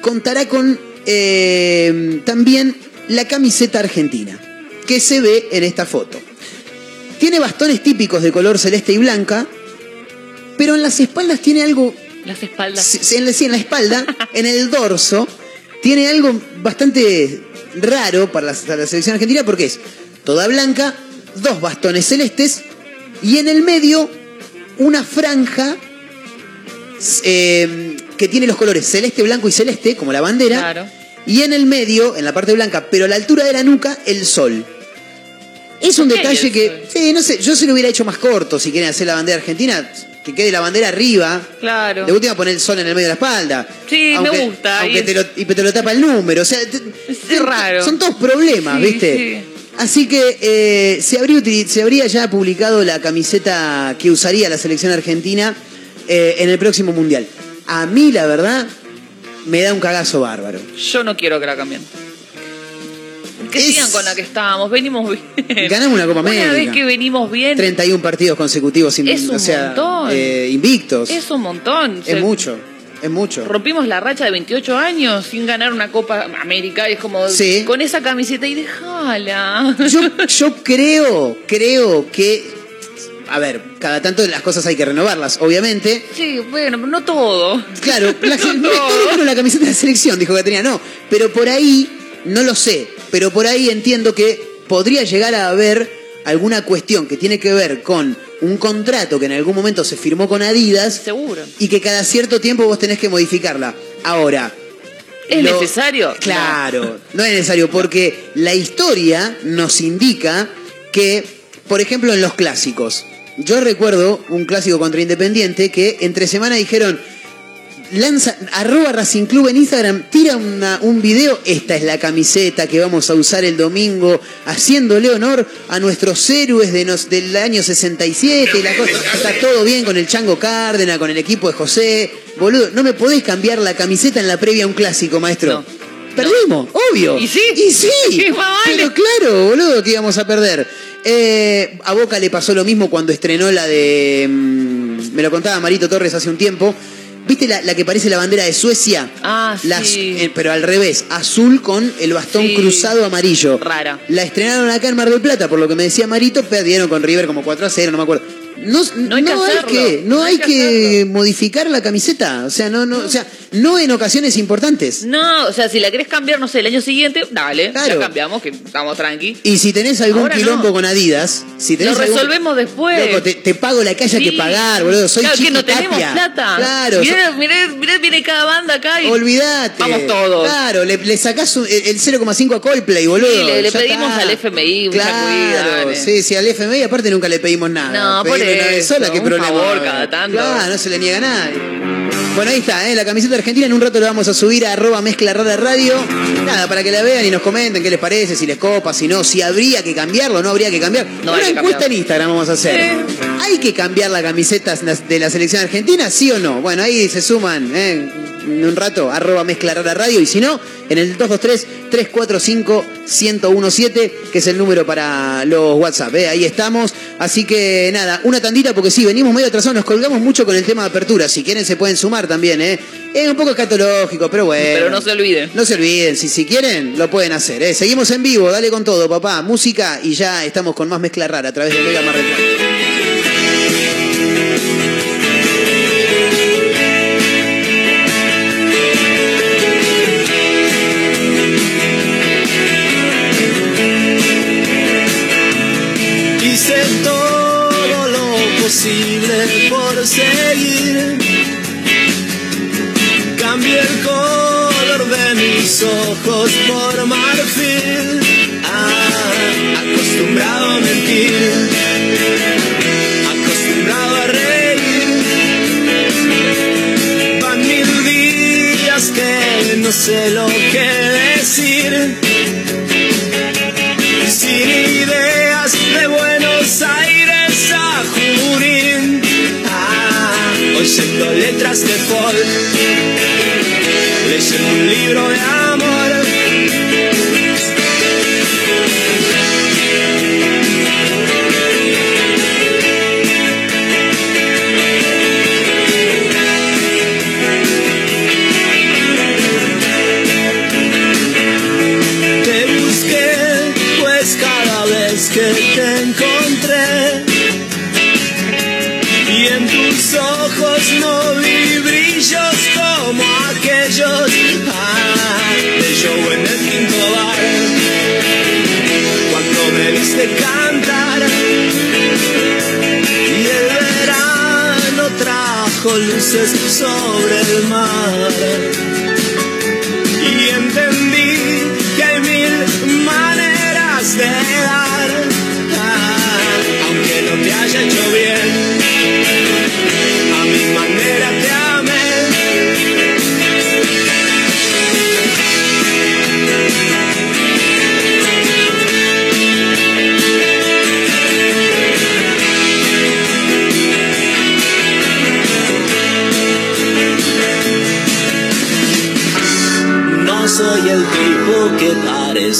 Contará con eh, también la camiseta argentina, que se ve en esta foto. Tiene bastones típicos de color celeste y blanca, pero en las espaldas tiene algo Las espaldas. Sí, en la, sí, en la espalda, en el dorso, tiene algo bastante raro para la, para la selección argentina porque es toda blanca, dos bastones celestes y en el medio una franja eh, que tiene los colores celeste, blanco y celeste, como la bandera, Claro. y en el medio, en la parte blanca, pero a la altura de la nuca, el sol. Es un ¿Por qué detalle que, sí, no sé, yo se lo hubiera hecho más corto si quieren hacer la bandera argentina, que quede la bandera arriba, Claro. de última poner el sol en el medio de la espalda. Sí, me gusta, Aunque y te lo, y te lo tapa el número. O sea, te- Es raro. son todos problemas, Sí, ¿viste? sí. Así que eh, se, habría, utili- se habría ya publicado la camiseta que usaría la selección argentina eh, en el próximo mundial. A mí, la verdad, me da un cagazo bárbaro. Yo no quiero que la cambien. Que Es- sigan con la que estábamos, venimos bien. Ganamos una Copa Una América. vez que venimos bien, 31 partidos consecutivos sin, Es un o sea, montón. eh, invictos. es un montón. Es mucho, es mucho. Rompimos la racha de 28 años sin ganar una Copa América. Es como Sí. con esa camiseta y déjala. Yo, yo creo, creo que. A ver, cada tanto las cosas hay que renovarlas, obviamente. Sí, bueno, pero no todo. Claro, la, No todo la camiseta de selección, dijo Caterina. No, pero por ahí, no lo sé, pero por ahí entiendo que podría llegar a haber alguna cuestión que tiene que ver con un contrato que en algún momento se firmó con Adidas Seguro. y que cada cierto tiempo vos tenés que modificarla. Ahora. ¿Es lo- necesario? Claro, no es necesario, porque la historia nos indica que, por ejemplo, en los clásicos, yo recuerdo un clásico contra Independiente que entre semana dijeron, lanza, arroba Racing Club en Instagram, tira una- un video, esta es la camiseta que vamos a usar el domingo, haciéndole honor a nuestros héroes de nos, del año 67, y la cosa, está todo bien con el Chango Cárdenas, con el equipo de José, boludo, no me podés cambiar la camiseta en la previa a un clásico, maestro. Perdimos, obvio. ¿Y sí? Y sí. Sí, más vale. Pero claro, boludo, que íbamos a perder. Eh, a Boca le pasó lo mismo cuando estrenó la de. mm, me lo contaba Marito Torres hace un tiempo. ¿Viste la, la que parece la bandera de Suecia? Ah, sí. eh, pero al revés, azul con el bastón Sí. cruzado amarillo. Rara. La estrenaron acá en Mar del Plata, por lo que me decía Marito, perdieron con River como 4 a 0, no me acuerdo. No, No hay que hacerlo, que, no no hay hay que que modificar la camiseta. O sea, no, no, o sea, no en ocasiones importantes. No, o sea, si la querés cambiar, no sé, el año siguiente, dale, Claro. la cambiamos, que estamos tranqui. Y si tenés algún Ahora quilombo no. con Adidas, si tenés Lo algún- resolvemos después. Loco, te, te pago la que haya Sí. que pagar, boludo. Soy claro, que no tenemos plata. Claro. Mirá, mirá, mirá, viene cada banda acá y. olvidate. Vamos todos. Claro, le, le sacás un- el, el 0,5 a Coldplay, boludo. Sí, le- le ya pedimos está. al FMI mucha Claro, cuida, sí, sí, al FMI aparte nunca le pedimos nada. No, Pedimos sirve una vez sola, qué un problema. favor cada tanto. Claro, no se le niega a nadie. Bueno, ahí está, ¿eh? la camiseta argentina. En un rato la vamos a subir a arroba mezcla rara radio. Nada, para que la vean y nos comenten qué les parece, si les copa, si no, si habría que cambiarlo no habría que cambiar. No Una encuesta en. Instagram vamos a hacer. ¿Hay que cambiar la camiseta de la selección argentina, sí o no? Bueno, ahí se suman ¿eh? En un rato, arroba mezcla rara radio. Y si no, en el 223-345-1017, que es el número para los WhatsApp. ¿eh? Ahí estamos. Así que nada, una tandita porque sí, venimos medio atrasados, nos colgamos mucho con el tema de apertura. Si quieren se pueden sumar también, ¿eh? Es un poco escatológico, pero bueno. Pero no se olviden. No se olviden, si, si quieren, lo pueden hacer. ¿eh? Seguimos en vivo, dale con todo, papá. Música y ya estamos con más mezcla rara a través de Mega Marretón. Hice lo posible por seguir. Cambié el color de mis ojos por marfil. Ah, acostumbrado a mentir. Acostumbrado a reír. Van mil días que no sé lo que decir letras de folk, leyendo un libro de luces sobre el mar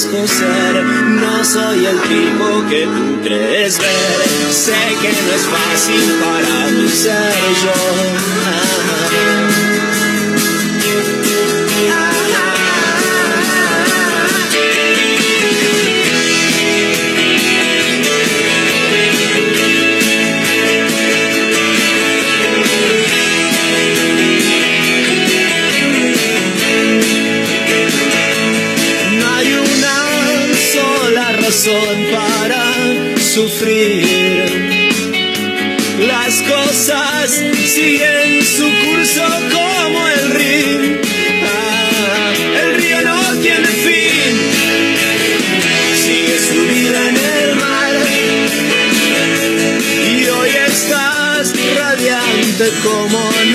no soy el tipo que tú crees ver. Sé que no es fácil para mí ser yo. No sufrir. Las cosas siguen su curso como el río. Ah, el río no tiene fin. Sigue su vida en el mar. Y hoy estás radiante como York.